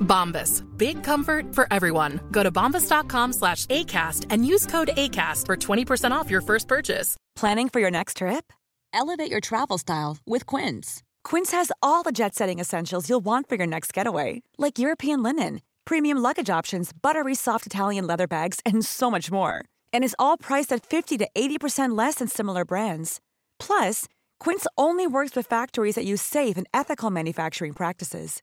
Bombas. Big comfort for everyone. Go to bombas.com slash ACAST and use code ACAST for 20% off your first purchase. Planning for your next trip? Elevate your travel style with Quince. Quince has all the jet setting essentials you'll want for your next getaway, like European linen, premium luggage options, buttery soft Italian leather bags, and so much more. And is all priced at 50 to 80% less than similar brands. Plus, Quince only works with factories that use safe and ethical manufacturing practices.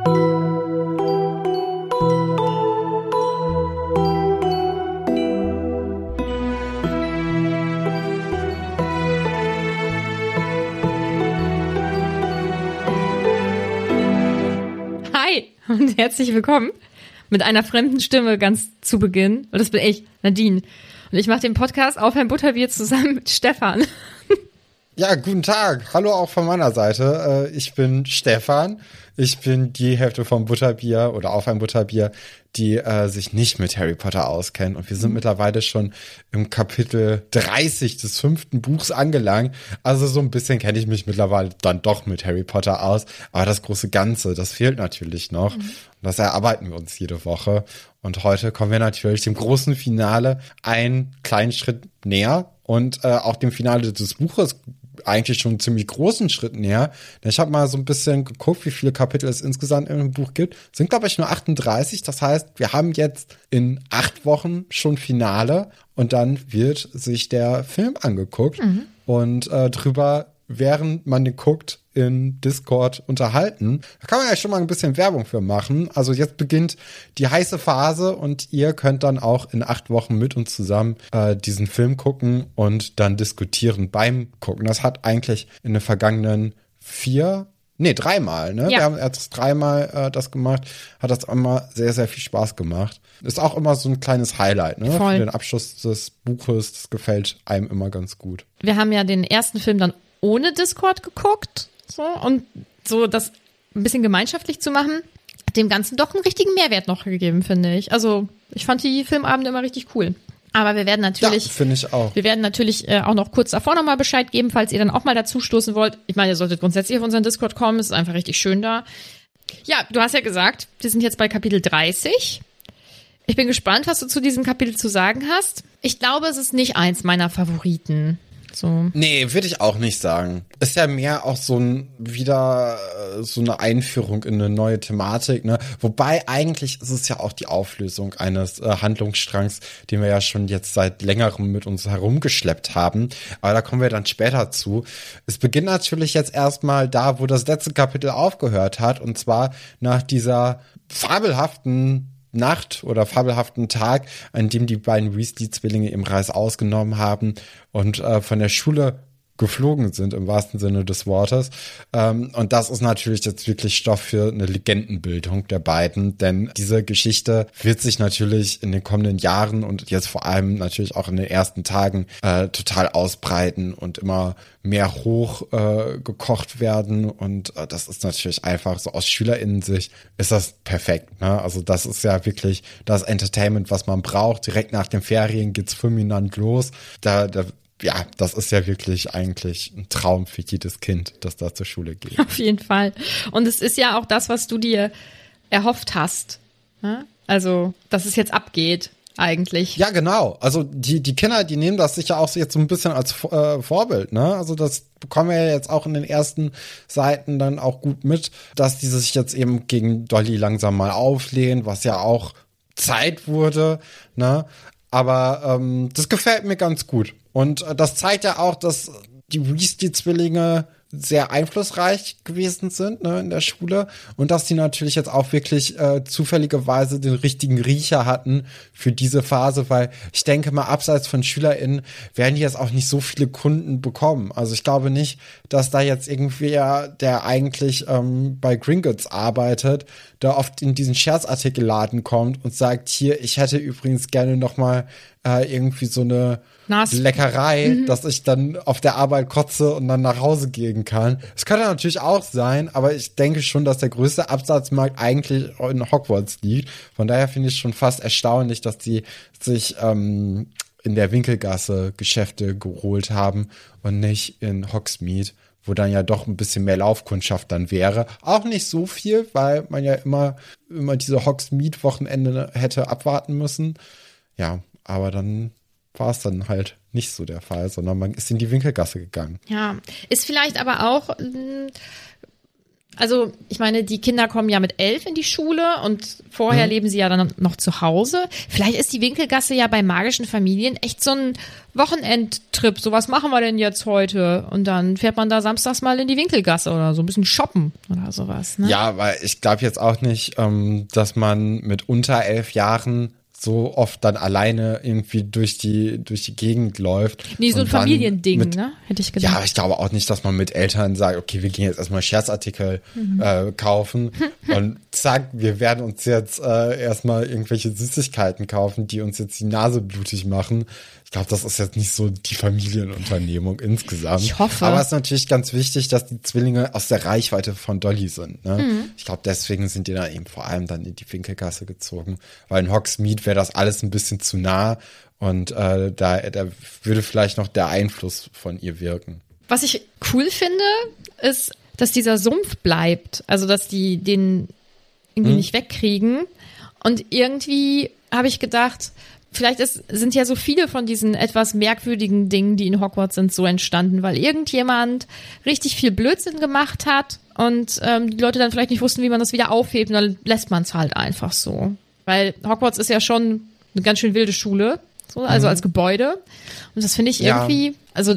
Hi und herzlich willkommen mit einer fremden Stimme ganz zu Beginn. Und das bin ich, Nadine. Und ich mache den Podcast auf ein Butterbier zusammen mit Stefan. Ja, guten Tag. Hallo auch von meiner Seite. Äh, Ich bin Stefan. Ich bin die Hälfte vom Butterbier oder auf ein Butterbier, die äh, sich nicht mit Harry Potter auskennen. Und wir sind mittlerweile schon im Kapitel 30 des fünften Buchs angelangt. Also so ein bisschen kenne ich mich mittlerweile dann doch mit Harry Potter aus. Aber das große Ganze, das fehlt natürlich noch. Und das erarbeiten wir uns jede Woche. Und heute kommen wir natürlich dem großen Finale einen kleinen Schritt näher und äh, auch dem Finale des Buches eigentlich schon einen ziemlich großen Schritt näher. Denn Ich habe mal so ein bisschen geguckt, wie viele Kapitel es insgesamt im Buch gibt. Es sind, glaube ich, nur 38. Das heißt, wir haben jetzt in acht Wochen schon Finale und dann wird sich der Film angeguckt und äh, drüber, während man den guckt, in Discord unterhalten. Da kann man ja schon mal ein bisschen Werbung für machen. Also jetzt beginnt die heiße Phase und ihr könnt dann auch in acht Wochen mit uns zusammen äh, diesen Film gucken und dann diskutieren beim Gucken. Das hat eigentlich in den vergangenen vier Nee, dreimal, ne? Ja. Wir haben jetzt dreimal äh, das gemacht, hat das immer sehr, sehr viel Spaß gemacht. Ist auch immer so ein kleines Highlight, ne? Voll. Für den Abschluss des Buches, das gefällt einem immer ganz gut. Wir haben ja den ersten Film dann ohne Discord geguckt. So, und so das ein bisschen gemeinschaftlich zu machen, hat dem Ganzen doch einen richtigen Mehrwert noch gegeben, finde ich. Also, ich fand die Filmabende immer richtig cool. Aber wir werden natürlich. Ja, finde ich auch. Wir werden natürlich äh, auch noch kurz davor nochmal Bescheid geben, falls ihr dann auch mal dazu stoßen wollt. Ich meine, ihr solltet grundsätzlich auf unseren Discord kommen, es ist einfach richtig schön da. Ja, du hast ja gesagt, wir sind jetzt bei Kapitel 30. Ich bin gespannt, was du zu diesem Kapitel zu sagen hast. Ich glaube, es ist nicht eins meiner Favoriten. So. Nee, würde ich auch nicht sagen. Ist ja mehr auch so ein wieder äh, so eine Einführung in eine neue Thematik, ne? Wobei eigentlich ist es ja auch die Auflösung eines äh, Handlungsstrangs, den wir ja schon jetzt seit längerem mit uns herumgeschleppt haben. Aber da kommen wir dann später zu. Es beginnt natürlich jetzt erstmal da, wo das letzte Kapitel aufgehört hat, und zwar nach dieser fabelhaften Nacht oder fabelhaften Tag, an dem die beiden Weasley-Zwillinge im Reis ausgenommen haben und äh, von der Schule geflogen sind im wahrsten Sinne des Wortes. Ähm, und das ist natürlich jetzt wirklich Stoff für eine Legendenbildung der beiden, denn diese Geschichte wird sich natürlich in den kommenden Jahren und jetzt vor allem natürlich auch in den ersten Tagen äh, total ausbreiten und immer mehr hoch äh, gekocht werden. Und äh, das ist natürlich einfach so aus SchülerInnen-Sicht ist das perfekt. Ne? Also das ist ja wirklich das Entertainment, was man braucht. Direkt nach den Ferien geht's fulminant los. Da, da ja, das ist ja wirklich eigentlich ein Traum für jedes Kind, das da zur Schule geht. Auf jeden Fall. Und es ist ja auch das, was du dir erhofft hast. Ne? Also, dass es jetzt abgeht. eigentlich. Ja, genau. Also die, die Kinder, die nehmen das sicher auch jetzt so ein bisschen als äh, Vorbild, ne? Also das bekommen wir ja jetzt auch in den ersten Seiten dann auch gut mit, dass die sich jetzt eben gegen Dolly langsam mal auflehnen, was ja auch Zeit wurde, ne? Aber ähm, das gefällt mir ganz gut. Und äh, das zeigt ja auch, dass die Weasley-Zwillinge sehr einflussreich gewesen sind ne, in der Schule und dass die natürlich jetzt auch wirklich äh, zufälligerweise den richtigen Riecher hatten für diese Phase, weil ich denke mal, abseits von SchülerInnen werden die jetzt auch nicht so viele Kunden bekommen. Also ich glaube nicht, dass da jetzt irgendwer, der eigentlich ähm, bei Gringotts arbeitet, da oft in diesen Scherzartikelladen kommt und sagt, hier, ich hätte übrigens gerne noch mal äh, irgendwie so eine Nas. Leckerei, mhm. dass ich dann auf der Arbeit kotze und dann nach Hause gehen kann. Es könnte natürlich auch sein, aber ich denke schon, dass der größte Absatzmarkt eigentlich in Hogwarts liegt. Von daher finde ich schon fast erstaunlich, dass die sich ähm, in der Winkelgasse Geschäfte geholt haben und nicht in Hogsmeade wo dann ja doch ein bisschen mehr Laufkundschaft dann wäre. Auch nicht so viel, weil man ja immer, immer diese Hogsmeade-Wochenende hätte abwarten müssen. Ja, aber dann war es dann halt nicht so der Fall, sondern man ist in die Winkelgasse gegangen. Ja, ist vielleicht aber auch, mm, also ich meine, die Kinder kommen ja mit elf in die Schule und vorher mhm. leben sie ja dann noch zu Hause. Vielleicht ist die Winkelgasse ja bei magischen Familien echt so ein Wochenendtrip. So was machen wir denn jetzt heute? Und dann fährt man da samstags mal in die Winkelgasse oder so ein bisschen shoppen oder sowas. Ne? Ja, weil ich glaube jetzt auch nicht, ähm, dass man mit unter elf Jahren so oft dann alleine irgendwie durch die, durch die Gegend läuft. Nee, so ein Familiending, mit, ne? Hätte ich gedacht. Ja, ich glaube auch nicht, dass man mit Eltern sagt, okay, wir gehen jetzt erstmal Scherzartikel mhm. äh, kaufen und zack, wir werden uns jetzt äh, erstmal irgendwelche Süßigkeiten kaufen, die uns jetzt die Nase blutig machen. Ich glaube, das ist jetzt nicht so die Familienunternehmung insgesamt. Ich hoffe. Aber es ist natürlich ganz wichtig, dass die Zwillinge aus der Reichweite von Dolly sind. Ne? Mhm. Ich glaube, deswegen sind die da eben vor allem dann in die Winkelgasse gezogen. Weil in Hogsmeade wäre das alles ein bisschen zu nah und äh, da, da würde vielleicht noch der Einfluss von ihr wirken. Was ich cool finde, ist, dass dieser Sumpf bleibt. Also, dass die den irgendwie mhm. nicht wegkriegen. Und irgendwie habe ich gedacht, vielleicht ist, sind ja so viele von diesen etwas merkwürdigen Dingen, die in Hogwarts sind, so entstanden, weil irgendjemand richtig viel Blödsinn gemacht hat und ähm, die Leute dann vielleicht nicht wussten, wie man das wieder aufhebt und dann lässt man es halt einfach so. Weil Hogwarts ist ja schon eine ganz schön wilde Schule, so, also mhm. als Gebäude. Und das finde ich irgendwie, ja. also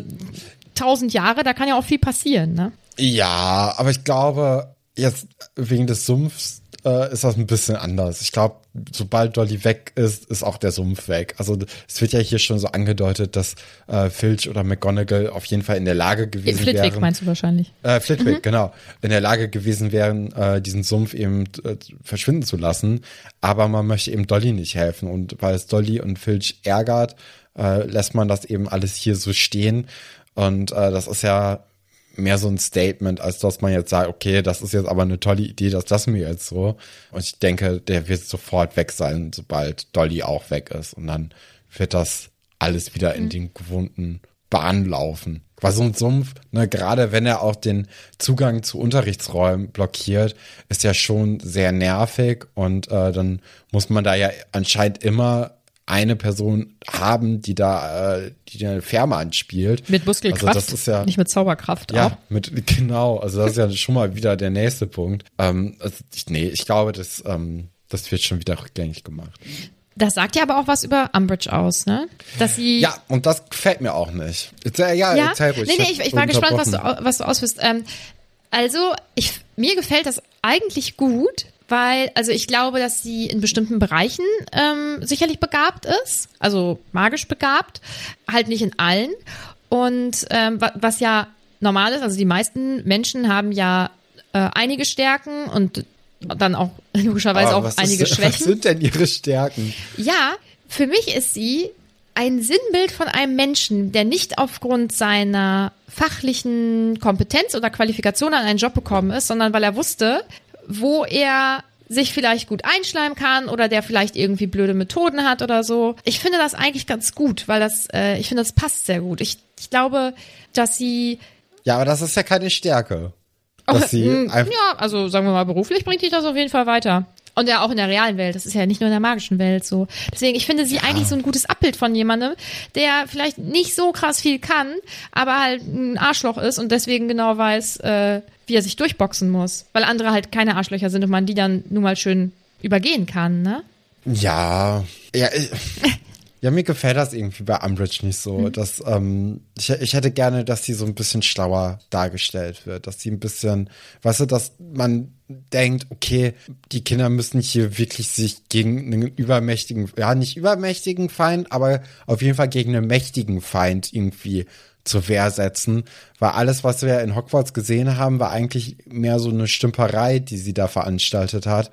tausend Jahre, da kann ja auch viel passieren, ne? Ja, aber ich glaube, jetzt wegen des Sumpfs äh, ist das ein bisschen anders. Ich glaube, sobald Dolly weg ist, ist auch der Sumpf weg. Also es wird ja hier schon so angedeutet, dass äh, Filch oder McGonagall auf jeden Fall in der Lage gewesen Flitwick wären. meinst du wahrscheinlich? Äh, Flitwick, mhm. genau. In der Lage gewesen wären, äh, diesen Sumpf eben äh, verschwinden zu lassen. Aber man möchte eben Dolly nicht helfen. Und weil es Dolly und Filch ärgert, äh, lässt man das eben alles hier so stehen. Und äh, das ist ja mehr so ein Statement, als dass man jetzt sagt, okay, das ist jetzt aber eine tolle Idee, das lassen wir jetzt so. Und ich denke, der wird sofort weg sein, sobald Dolly auch weg ist. Und dann wird das alles wieder in mhm. den gewohnten Bahnen laufen. Weil so ein Sumpf, ne, gerade wenn er auch den Zugang zu Unterrichtsräumen blockiert, ist ja schon sehr nervig und äh, dann muss man da ja anscheinend immer eine Person haben, die da äh, die eine Firma anspielt. Mit Muskelkraft, also das ist ja, nicht mit Zauberkraft. Ja, auch. mit genau. Also das ist ja schon mal wieder der nächste Punkt. Ähm, also ich, nee, ich glaube, das, ähm, das wird schon wieder rückgängig gemacht. Das sagt ja aber auch was über Umbridge aus, ne? Dass sie. Ja, und das gefällt mir auch nicht. Erzähl, ja, ja, erzähl ruhig. Nee, nee, ich, ich war gespannt, was du, was du ausführst. Ähm, also, ich, mir gefällt das eigentlich gut, weil, also ich glaube, dass sie in bestimmten Bereichen ähm, sicherlich begabt ist, also magisch begabt, halt nicht in allen. Und ähm, was ja normal ist, also die meisten Menschen haben ja äh, einige Stärken und dann auch logischerweise auch einige ist, Schwächen. Was sind denn ihre Stärken? Ja, für mich ist sie ein Sinnbild von einem Menschen, der nicht aufgrund seiner fachlichen Kompetenz oder Qualifikation an einen Job bekommen ist, sondern weil er wusste, wo er sich vielleicht gut einschleimen kann oder der vielleicht irgendwie blöde Methoden hat oder so. Ich finde das eigentlich ganz gut, weil das, äh, ich finde, das passt sehr gut. Ich, ich glaube, dass sie. Ja, aber das ist ja keine Stärke. Dass sie ja, also sagen wir mal, beruflich bringt dich das auf jeden Fall weiter. Und ja auch in der realen Welt. Das ist ja nicht nur in der magischen Welt so. Deswegen, ich finde sie eigentlich so ein gutes Abbild von jemandem, der vielleicht nicht so krass viel kann, aber halt ein Arschloch ist und deswegen genau weiß, äh, wie er sich durchboxen muss. Weil andere halt keine Arschlöcher sind und man die dann nun mal schön übergehen kann, ne? Ja, ja, ich, ja, mir gefällt das irgendwie bei Umbridge nicht so. Mhm. Dass, ähm, ich, ich hätte gerne, dass sie so ein bisschen schlauer dargestellt wird, dass sie ein bisschen, weißt du, dass man denkt, okay, die Kinder müssen hier wirklich sich gegen einen übermächtigen, ja, nicht übermächtigen Feind, aber auf jeden Fall gegen einen mächtigen Feind irgendwie zur Wehr setzen, weil alles, was wir in Hogwarts gesehen haben, war eigentlich mehr so eine Stümperei, die sie da veranstaltet hat.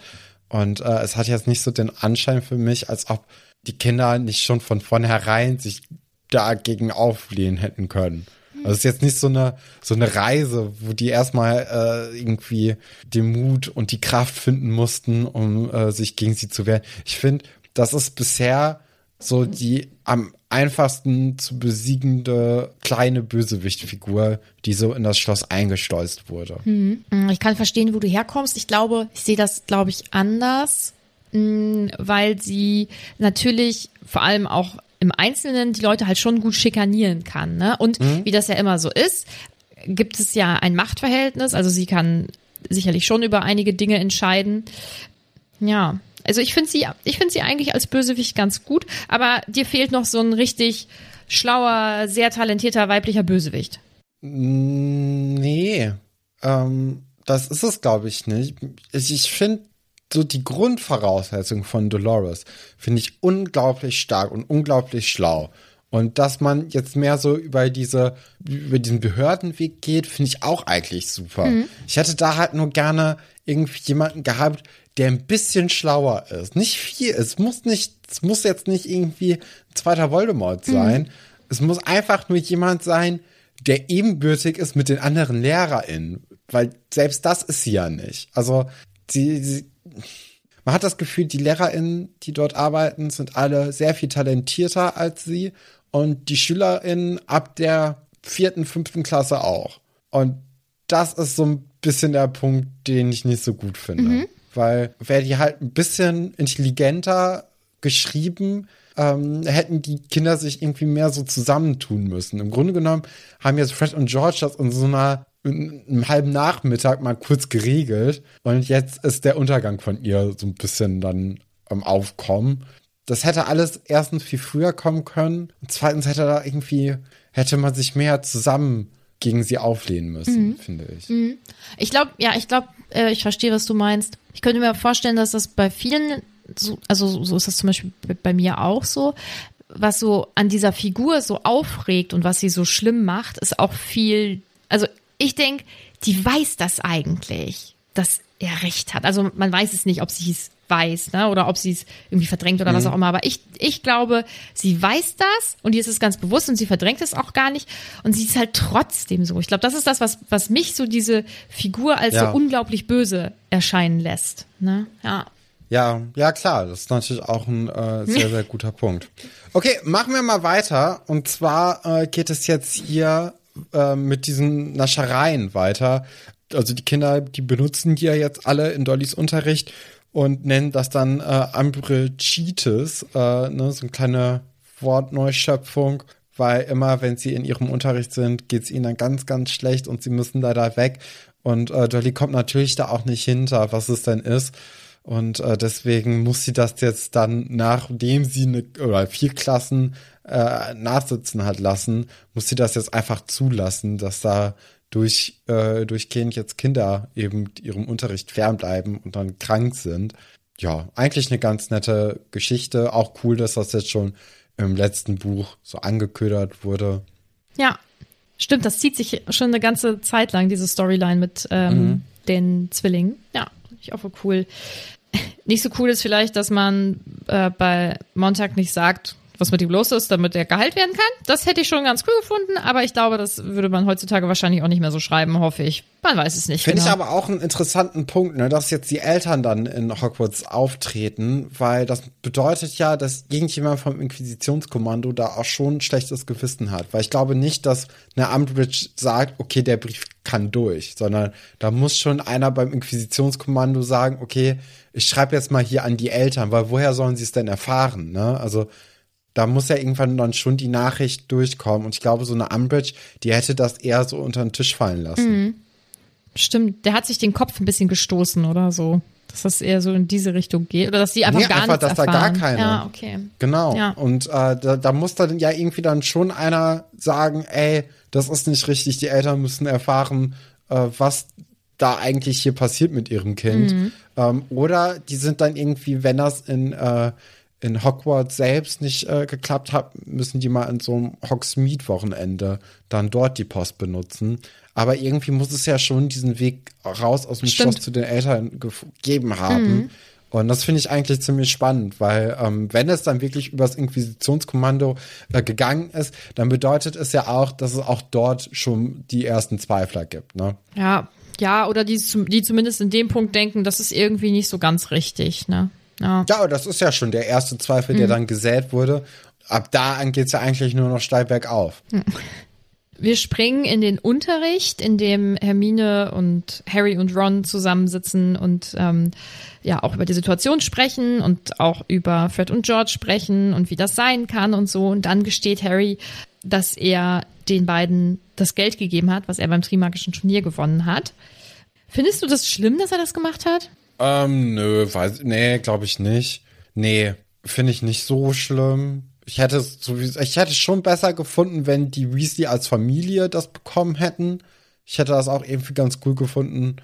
Und äh, es hat jetzt nicht so den Anschein für mich, als ob die Kinder nicht schon von vornherein sich dagegen auflehnen hätten können. Also es ist jetzt nicht so eine so eine Reise, wo die erstmal äh, irgendwie den Mut und die Kraft finden mussten, um äh, sich gegen sie zu wehren. Ich finde, das ist bisher so die am einfachsten zu besiegende kleine Bösewichtfigur, die so in das Schloss eingestolzt wurde. Mhm. Ich kann verstehen, wo du herkommst. Ich glaube, ich sehe das, glaube ich, anders, mh, weil sie natürlich vor allem auch im Einzelnen die Leute halt schon gut schikanieren kann. Ne? Und wie das ja immer so ist, gibt es ja ein Machtverhältnis. Also sie kann sicherlich schon über einige Dinge entscheiden. Ja, also ich finde sie, ich finde sie eigentlich als Bösewicht ganz gut, aber dir fehlt noch so ein richtig schlauer, sehr talentierter weiblicher Bösewicht. Nee, ähm, das ist es, glaube ich, nicht. Ich, ich finde so die Grundvoraussetzung von Dolores finde ich unglaublich stark und unglaublich schlau. Und dass man jetzt mehr so über diese, über diesen Behördenweg geht, finde ich auch eigentlich super. Ich hätte da halt nur gerne irgendwie jemanden gehabt, der ein bisschen schlauer ist. Nicht viel. Es muss nicht, es muss jetzt nicht irgendwie ein zweiter Voldemort sein. Es muss einfach nur jemand sein, der ebenbürtig ist mit den anderen LehrerInnen. Weil selbst das ist sie ja nicht. Also, sie, sie man hat das Gefühl, die LehrerInnen, die dort arbeiten, sind alle sehr viel talentierter als sie und die SchülerInnen ab der vierten, fünften Klasse auch. Und das ist so ein bisschen der Punkt, den ich nicht so gut finde. Weil wäre die halt ein bisschen intelligenter geschrieben, ähm, hätten die Kinder sich irgendwie mehr so zusammentun müssen. Im Grunde genommen haben jetzt Fred und George das in so einer in einem halben Nachmittag mal kurz geregelt und jetzt ist der Untergang von ihr so ein bisschen dann am Aufkommen. Das hätte alles erstens viel früher kommen können und zweitens hätte da irgendwie hätte man sich mehr zusammen gegen sie auflehnen müssen, finde ich. Ich glaube, ja, ich glaube, äh, ich verstehe, was du meinst. Ich könnte mir vorstellen, dass das bei vielen, so, also so ist das zum Beispiel bei- bei mir auch so, was so an dieser Figur so aufregt und was sie so schlimm macht, ist auch viel, also ich denke, die weiß das eigentlich, dass er recht hat. Also man weiß es nicht, ob sie es weiß, ne, oder ob sie es irgendwie verdrängt oder was auch immer. Aber ich, ich glaube, sie weiß das und ihr ist es ganz bewusst und sie verdrängt es auch gar nicht und sie ist halt trotzdem so. Ich glaube, das ist das, was, was mich so diese Figur als Ja. so unglaublich böse erscheinen lässt. Ne? Ja. Ja, ja klar, das ist natürlich auch ein äh, sehr, sehr guter Punkt. Okay, machen wir mal weiter. Und zwar äh, geht es jetzt hier äh, mit diesen Naschereien weiter. Also die Kinder, die benutzen die ja jetzt alle in Dollys Unterricht und nennen das dann äh, Ambrechitis, äh, ne, so eine kleine Wortneuschöpfung, weil immer, wenn sie in ihrem Unterricht sind, geht es ihnen dann ganz, ganz schlecht und sie müssen da da weg. Und äh, Dolly kommt natürlich da auch nicht hinter, was es denn ist. Und äh, deswegen muss sie das jetzt dann, nachdem sie eine oder vier Klassen äh, nachsitzen hat lassen, muss sie das jetzt einfach zulassen, dass da durch äh, durchgehend jetzt Kinder eben ihrem Unterricht fernbleiben und dann krank sind. Ja, eigentlich eine ganz nette Geschichte. Auch cool, dass das jetzt schon im letzten Buch so angeködert wurde. Ja, stimmt, das zieht sich schon eine ganze Zeit lang, diese Storyline mit ähm, den Zwillingen. Ja, ich auch cool. Nicht so cool ist vielleicht, dass man äh, bei Montag nicht sagt, was mit ihm los ist, damit er geheilt werden kann. Das hätte ich schon ganz cool gefunden, aber ich glaube, das würde man heutzutage wahrscheinlich auch nicht mehr so schreiben, hoffe ich. Man weiß es nicht. Finde genau. ich aber auch einen interessanten Punkt, ne, dass jetzt die Eltern dann in Hogwarts auftreten, weil das bedeutet ja, dass irgendjemand vom Inquisitionskommando da auch schon ein schlechtes Gewissen hat. Weil ich glaube nicht, dass eine Umbridge sagt, okay, der Brief kann durch, sondern da muss schon einer beim Inquisitionskommando sagen, okay, ich schreibe jetzt mal hier an die Eltern, weil woher sollen sie es denn erfahren, ne? Also da muss ja irgendwann dann schon die Nachricht durchkommen und ich glaube, so eine Umbridge, die hätte das eher so unter den Tisch fallen lassen. Mhm. Stimmt, der hat sich den Kopf ein bisschen gestoßen oder so. Dass das eher so in diese Richtung geht. Oder dass die einfach Nee, gar einfach, dass da erfahren. gar keine. Ja, okay. Genau. Ja. Und äh, da, da muss dann ja irgendwie dann schon einer sagen, ey, das ist nicht richtig, die Eltern müssen erfahren, äh, was da eigentlich hier passiert mit ihrem Kind. Mhm. Ähm, oder die sind dann irgendwie, wenn das in, äh, in Hogwarts selbst nicht äh, geklappt hat, müssen die mal in so einem Hogsmeade-Wochenende dann dort die Post benutzen. Aber irgendwie muss es ja schon diesen Weg raus aus dem Stimmt. Schloss zu den Eltern gegeben haben. Und das finde ich eigentlich ziemlich spannend, weil ähm, wenn es dann wirklich übers Inquisitionskommando äh, gegangen ist, dann bedeutet es ja auch, dass es auch dort schon die ersten Zweifler gibt. Ne? Ja, ja, oder die, die zumindest in dem Punkt denken, das ist irgendwie nicht so ganz richtig, ne? Ja. Ja, aber das ist ja schon der erste Zweifel, der dann gesät wurde. Ab da an geht's ja eigentlich nur noch steil bergauf. Wir springen in den Unterricht, in dem Hermine und Harry und Ron zusammensitzen und ähm, ja auch über die Situation sprechen und auch über Fred und George sprechen und wie das sein kann und so. Und dann gesteht Harry, dass er den beiden das Geld gegeben hat, was er beim Trimagischen Turnier gewonnen hat. Findest du das schlimm, dass er das gemacht hat? Ähm, nö, weiß, nee, glaube ich nicht. Nee, finde ich nicht so schlimm. Ich hätte es ich hätte es schon besser gefunden, wenn die Weasley als Familie das bekommen hätten. Ich hätte das auch irgendwie ganz cool gefunden,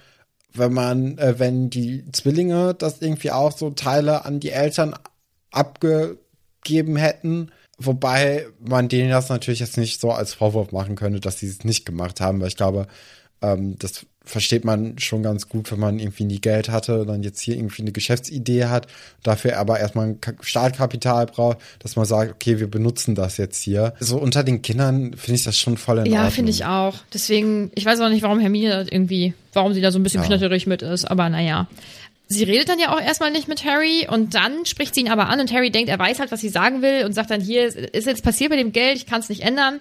wenn man, äh, wenn die Zwillinge das irgendwie auch so Teile an die Eltern abgegeben hätten. Wobei man denen das natürlich jetzt nicht so als Vorwurf machen könnte, dass sie es nicht gemacht haben, weil ich glaube, ähm, das versteht man schon ganz gut, wenn man irgendwie nie Geld hatte und dann jetzt hier irgendwie eine Geschäftsidee hat, dafür aber erstmal ein Ka- Startkapital braucht, dass man sagt, okay, wir benutzen das jetzt hier. So unter den Kindern finde ich das schon voll in Ja, Ordnung. finde ich auch. Deswegen, ich weiß auch nicht, warum Hermine irgendwie, warum sie da so ein bisschen Ja. knötterig mit ist, aber naja. Sie redet dann ja auch erstmal nicht mit Harry und dann spricht sie ihn aber an und Harry denkt, er weiß halt, was sie sagen will und sagt dann, hier ist jetzt passiert mit dem Geld, ich kann es nicht ändern.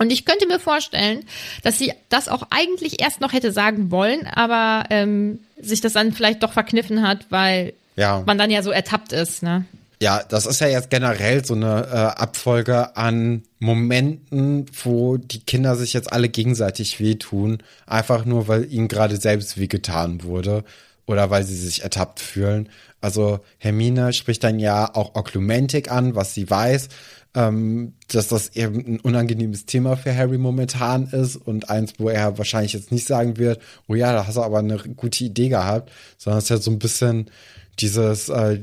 Und ich könnte mir vorstellen, dass sie das auch eigentlich erst noch hätte sagen wollen, aber ähm, sich das dann vielleicht doch verkniffen hat, weil Ja. man dann ja so ertappt ist, ne? Ja, das ist ja jetzt generell so eine äh, Abfolge an Momenten, wo die Kinder sich jetzt alle gegenseitig wehtun, einfach nur, weil ihnen gerade selbst wehgetan wurde oder weil sie sich ertappt fühlen. Also Hermine spricht dann ja auch Oklumentik an, was sie weiß, ähm, dass das eben ein unangenehmes Thema für Harry momentan ist und eins, wo er wahrscheinlich jetzt nicht sagen wird, oh ja, da hast du aber eine gute Idee gehabt, sondern es ist ja so ein bisschen dieses, äh,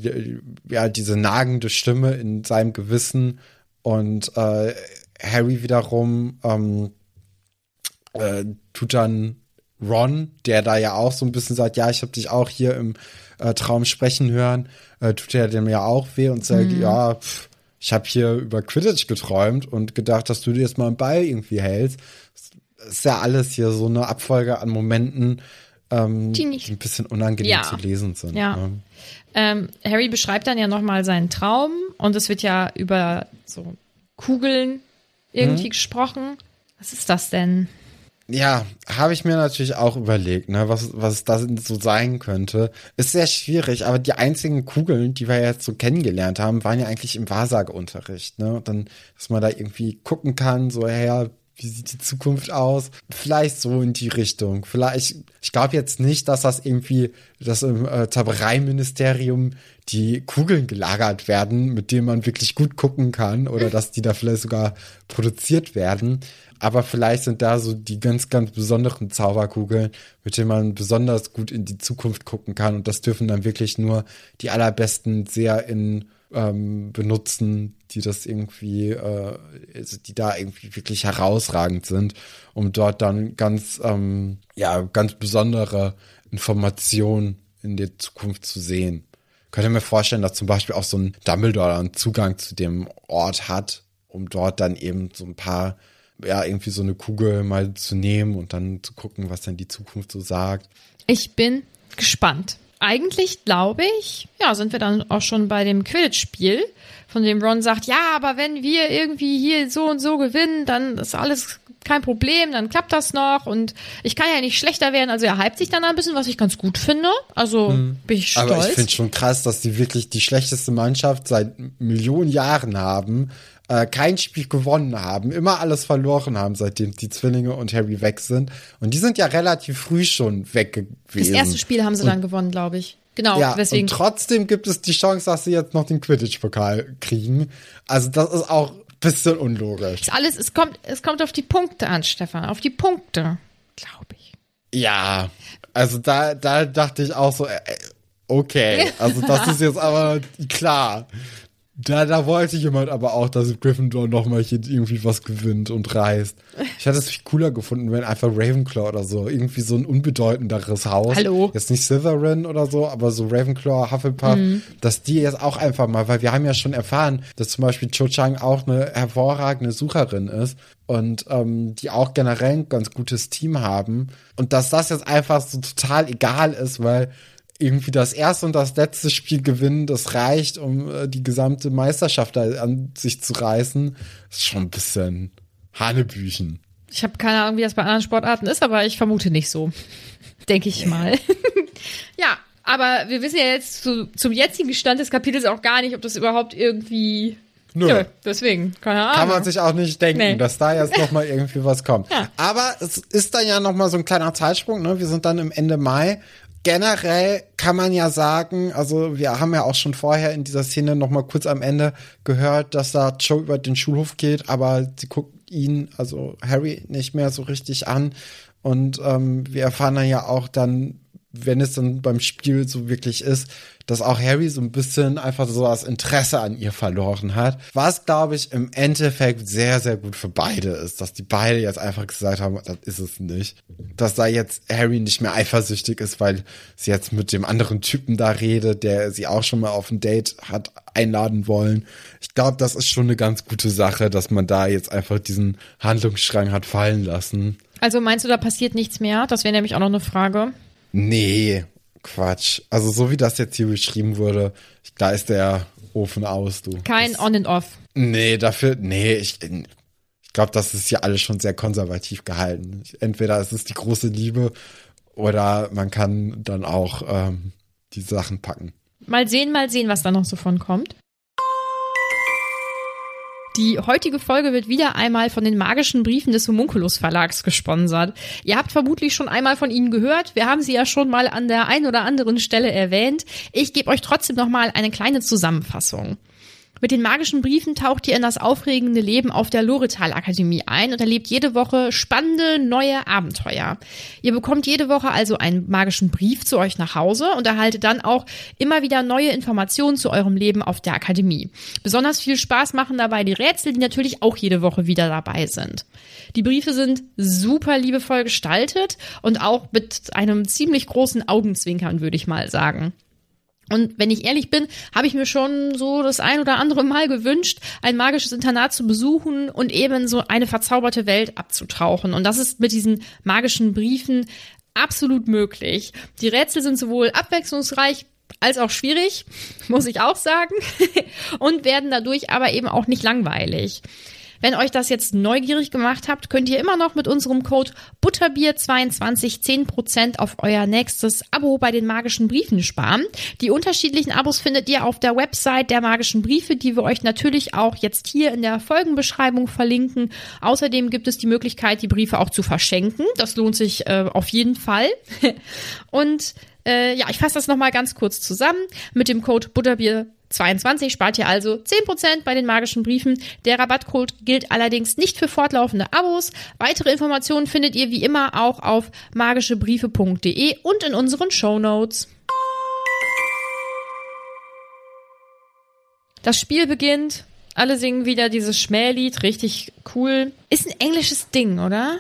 ja, diese nagende Stimme in seinem Gewissen und äh, Harry wiederum ähm, äh, tut dann Ron, der da ja auch so ein bisschen sagt, ja, ich habe dich auch hier im äh, Traum sprechen hören, äh, tut er dem ja auch weh und sagt, ja, pff, ich habe hier über Quidditch geträumt und gedacht, dass du dir jetzt mal einen Ball irgendwie hältst. Das ist ja alles hier so eine Abfolge an Momenten, ähm, Die die, nicht- ein bisschen unangenehm Ja. zu lesen sind. Ja. Ne? Ähm, Harry beschreibt dann ja nochmal seinen Traum und es wird ja über so Kugeln irgendwie gesprochen. Was ist das denn? Ja, habe ich mir natürlich auch überlegt, ne, was, was das so sein könnte. Ist sehr schwierig, aber die einzigen Kugeln, die wir jetzt so kennengelernt haben, waren ja eigentlich im Wahrsageunterricht, ne? Und dann, dass man da irgendwie gucken kann, so, ja, wie sieht die Zukunft aus? Vielleicht so in die Richtung. Vielleicht, ich glaube jetzt nicht, dass das irgendwie, dass im äh, Zaubereiministerium die Kugeln gelagert werden, mit denen man wirklich gut gucken kann oder dass die da vielleicht sogar produziert werden. Aber vielleicht sind da so die ganz, ganz besonderen Zauberkugeln, mit denen man besonders gut in die Zukunft gucken kann. Und das dürfen dann wirklich nur die allerbesten sehr in ähm, benutzen, die das irgendwie, äh, also die da irgendwie wirklich herausragend sind, um dort dann ganz, ähm, ja, ganz besondere Informationen in der Zukunft zu sehen. Könnte mir vorstellen, dass zum Beispiel auch so ein Dumbledore einen Zugang zu dem Ort hat, um dort dann eben so ein paar, ja, irgendwie so eine Kugel mal zu nehmen und dann zu gucken, was dann die Zukunft so sagt. Ich bin gespannt. Eigentlich glaube ich, ja, sind wir dann auch schon bei dem Quidditch-Spiel, von dem Ron sagt, ja, aber wenn wir irgendwie hier so und so gewinnen, dann ist alles kein Problem, dann klappt das noch und ich kann ja nicht schlechter werden. Also er hypt sich dann ein bisschen, was ich ganz gut finde. Also bin ich stolz. Aber ich finde schon krass, dass die wirklich die schlechteste Mannschaft seit Millionen Jahren haben, äh, kein Spiel gewonnen haben, immer alles verloren haben, seitdem die Zwillinge und Harry weg sind. Und die sind ja relativ früh schon weg gewesen. das erste Spiel haben sie dann gewonnen, glaube ich. Genau, Ja, deswegen. und trotzdem gibt es die Chance, dass sie jetzt noch den Quidditch-Pokal kriegen. Also das ist auch bisschen unlogisch. Ist alles, es kommt, es kommt auf die Punkte an, Stefan, auf die Punkte, glaube ich. Ja, also da, da dachte ich auch so, äh, okay, also das ist jetzt aber klar. Da, da wollte jemand aber auch, dass Gryffindor nochmal hier irgendwie was gewinnt und reißt. Ich hätte es viel cooler gefunden, wenn einfach Ravenclaw oder so, irgendwie so ein unbedeutenderes Haus. Hallo. Jetzt nicht Slytherin oder so, aber so Ravenclaw, Hufflepuff, dass die jetzt auch einfach mal, weil wir haben ja schon erfahren, dass zum Beispiel Cho Chang auch eine hervorragende Sucherin ist und ähm, die auch generell ein ganz gutes Team haben und dass das jetzt einfach so total egal ist, weil irgendwie das erste und das letzte Spiel gewinnen, das reicht, um äh, die gesamte Meisterschaft da an sich zu reißen, ist schon ein bisschen Hanebüchen. Ich habe keine Ahnung, wie das bei anderen Sportarten ist, aber ich vermute nicht so. Denke ich mal. ja, aber wir wissen ja jetzt zu, zum jetzigen Stand des Kapitels auch gar nicht, ob das überhaupt irgendwie. Nö. Ja, deswegen, keine Ahnung. Kann man sich auch nicht denken, Nee. dass da jetzt noch mal irgendwie was kommt. Ja. Aber es ist dann ja noch mal so ein kleiner Zeitsprung. Ne? Wir sind dann im Ende Mai. Generell kann man ja sagen, also wir haben ja auch schon vorher in dieser Szene noch mal kurz am Ende gehört, dass da Joe über den Schulhof geht, aber sie guckt ihn, also Harry, nicht mehr so richtig an. Und ähm, wir erfahren dann ja auch dann, wenn es dann beim Spiel so wirklich ist, dass auch Harry so ein bisschen einfach so das Interesse an ihr verloren hat. Was, glaube ich, im Endeffekt sehr, sehr gut für beide ist, dass die beide jetzt einfach gesagt haben, das ist es nicht. Dass da jetzt Harry nicht mehr eifersüchtig ist, weil sie jetzt mit dem anderen Typen da redet, der sie auch schon mal auf ein Date hat einladen wollen. Ich glaube, das ist schon eine ganz gute Sache, dass man da jetzt einfach diesen Handlungsstrang hat fallen lassen. Also meinst du, da passiert nichts mehr? Das wäre nämlich auch noch eine Frage. Nee, Quatsch. Also so wie das jetzt hier beschrieben wurde, da ist der Ofen aus, du. Kein On and Off. Nee, dafür, nee, ich, ich glaube, das ist hier alles schon sehr konservativ gehalten. Entweder es ist die große Liebe oder man kann dann auch ähm, die Sachen packen. Mal sehen, mal sehen, was da noch so von kommt. Die heutige Folge wird wieder einmal von den magischen Briefen des Homunculus Verlags gesponsert. Ihr habt vermutlich schon einmal von ihnen gehört. Wir haben sie ja schon mal an der einen oder anderen Stelle erwähnt. Ich gebe euch trotzdem noch mal eine kleine Zusammenfassung. Mit den magischen Briefen taucht ihr in das aufregende Leben auf der Loretal Akademie ein und erlebt jede Woche spannende neue Abenteuer. Ihr bekommt jede Woche also einen magischen Brief zu euch nach Hause und erhaltet dann auch immer wieder neue Informationen zu eurem Leben auf der Akademie. Besonders viel Spaß machen dabei die Rätsel, die natürlich auch jede Woche wieder dabei sind. Die Briefe sind super liebevoll gestaltet und auch mit einem ziemlich großen Augenzwinkern, würde ich mal sagen. Und wenn ich ehrlich bin, habe ich mir schon so das ein oder andere Mal gewünscht, ein magisches Internat zu besuchen und eben so eine verzauberte Welt abzutauchen. Und das ist mit diesen magischen Briefen absolut möglich. Die Rätsel sind sowohl abwechslungsreich als auch schwierig, muss ich auch sagen, und werden dadurch aber eben auch nicht langweilig. Wenn euch das jetzt neugierig gemacht habt, könnt ihr immer noch mit unserem Code Butterbier22 10% auf euer nächstes Abo bei den magischen Briefen sparen. Die unterschiedlichen Abos findet ihr auf der Website der magischen Briefe, die wir euch natürlich auch jetzt hier in der Folgenbeschreibung verlinken. Außerdem gibt es die Möglichkeit, die Briefe auch zu verschenken. Das lohnt sich äh, auf jeden Fall. Und äh, ja, ich fasse das nochmal ganz kurz zusammen. Mit dem Code Butterbier 22 spart ihr also 10% bei den magischen Briefen. Der Rabattcode gilt allerdings nicht für fortlaufende Abos. Weitere Informationen findet ihr wie immer auch auf magischebriefe.de und in unseren Shownotes. Das Spiel beginnt. Alle singen wieder dieses Schmählied, richtig cool. Ist ein englisches Ding, oder?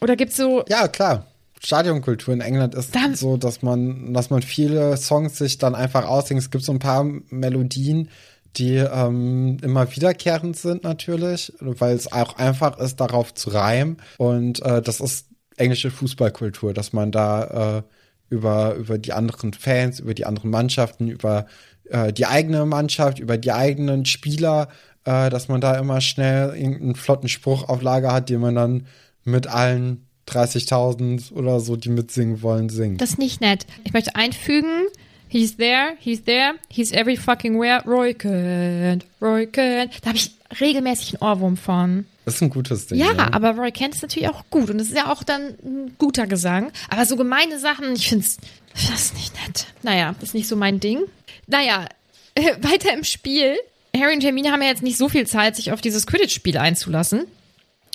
Oder gibt's so Ja, klar. Stadionkultur in England ist Da- so, dass man, dass man viele Songs sich dann einfach ausdenkt. Es gibt so ein paar Melodien, die ähm, immer wiederkehrend sind natürlich, weil es auch einfach ist, darauf zu reimen. Und äh, das ist englische Fußballkultur, dass man da äh, über, über die anderen Fans, über die anderen Mannschaften, über äh, die eigene Mannschaft, über die eigenen Spieler, äh, dass man da immer schnell irgendeinen flotten Spruch auf Lager hat, den man dann mit allen 30.000 oder so, die mitsingen wollen, singt. Das ist nicht nett. Ich möchte einfügen, he's there, he's there, he's every fucking where, Roy Kent, Roy Kent. Da habe ich regelmäßig einen Ohrwurm von. Das ist ein gutes Ding. Ja, ne? aber Roy Kent ist natürlich auch gut und es ist ja auch dann ein guter Gesang. Aber so gemeine Sachen, ich finde das ist nicht nett. Naja, ist nicht so mein Ding. Naja, äh, weiter im Spiel. Harry und Hermine haben ja jetzt nicht so viel Zeit, sich auf dieses Quidditch-Spiel einzulassen,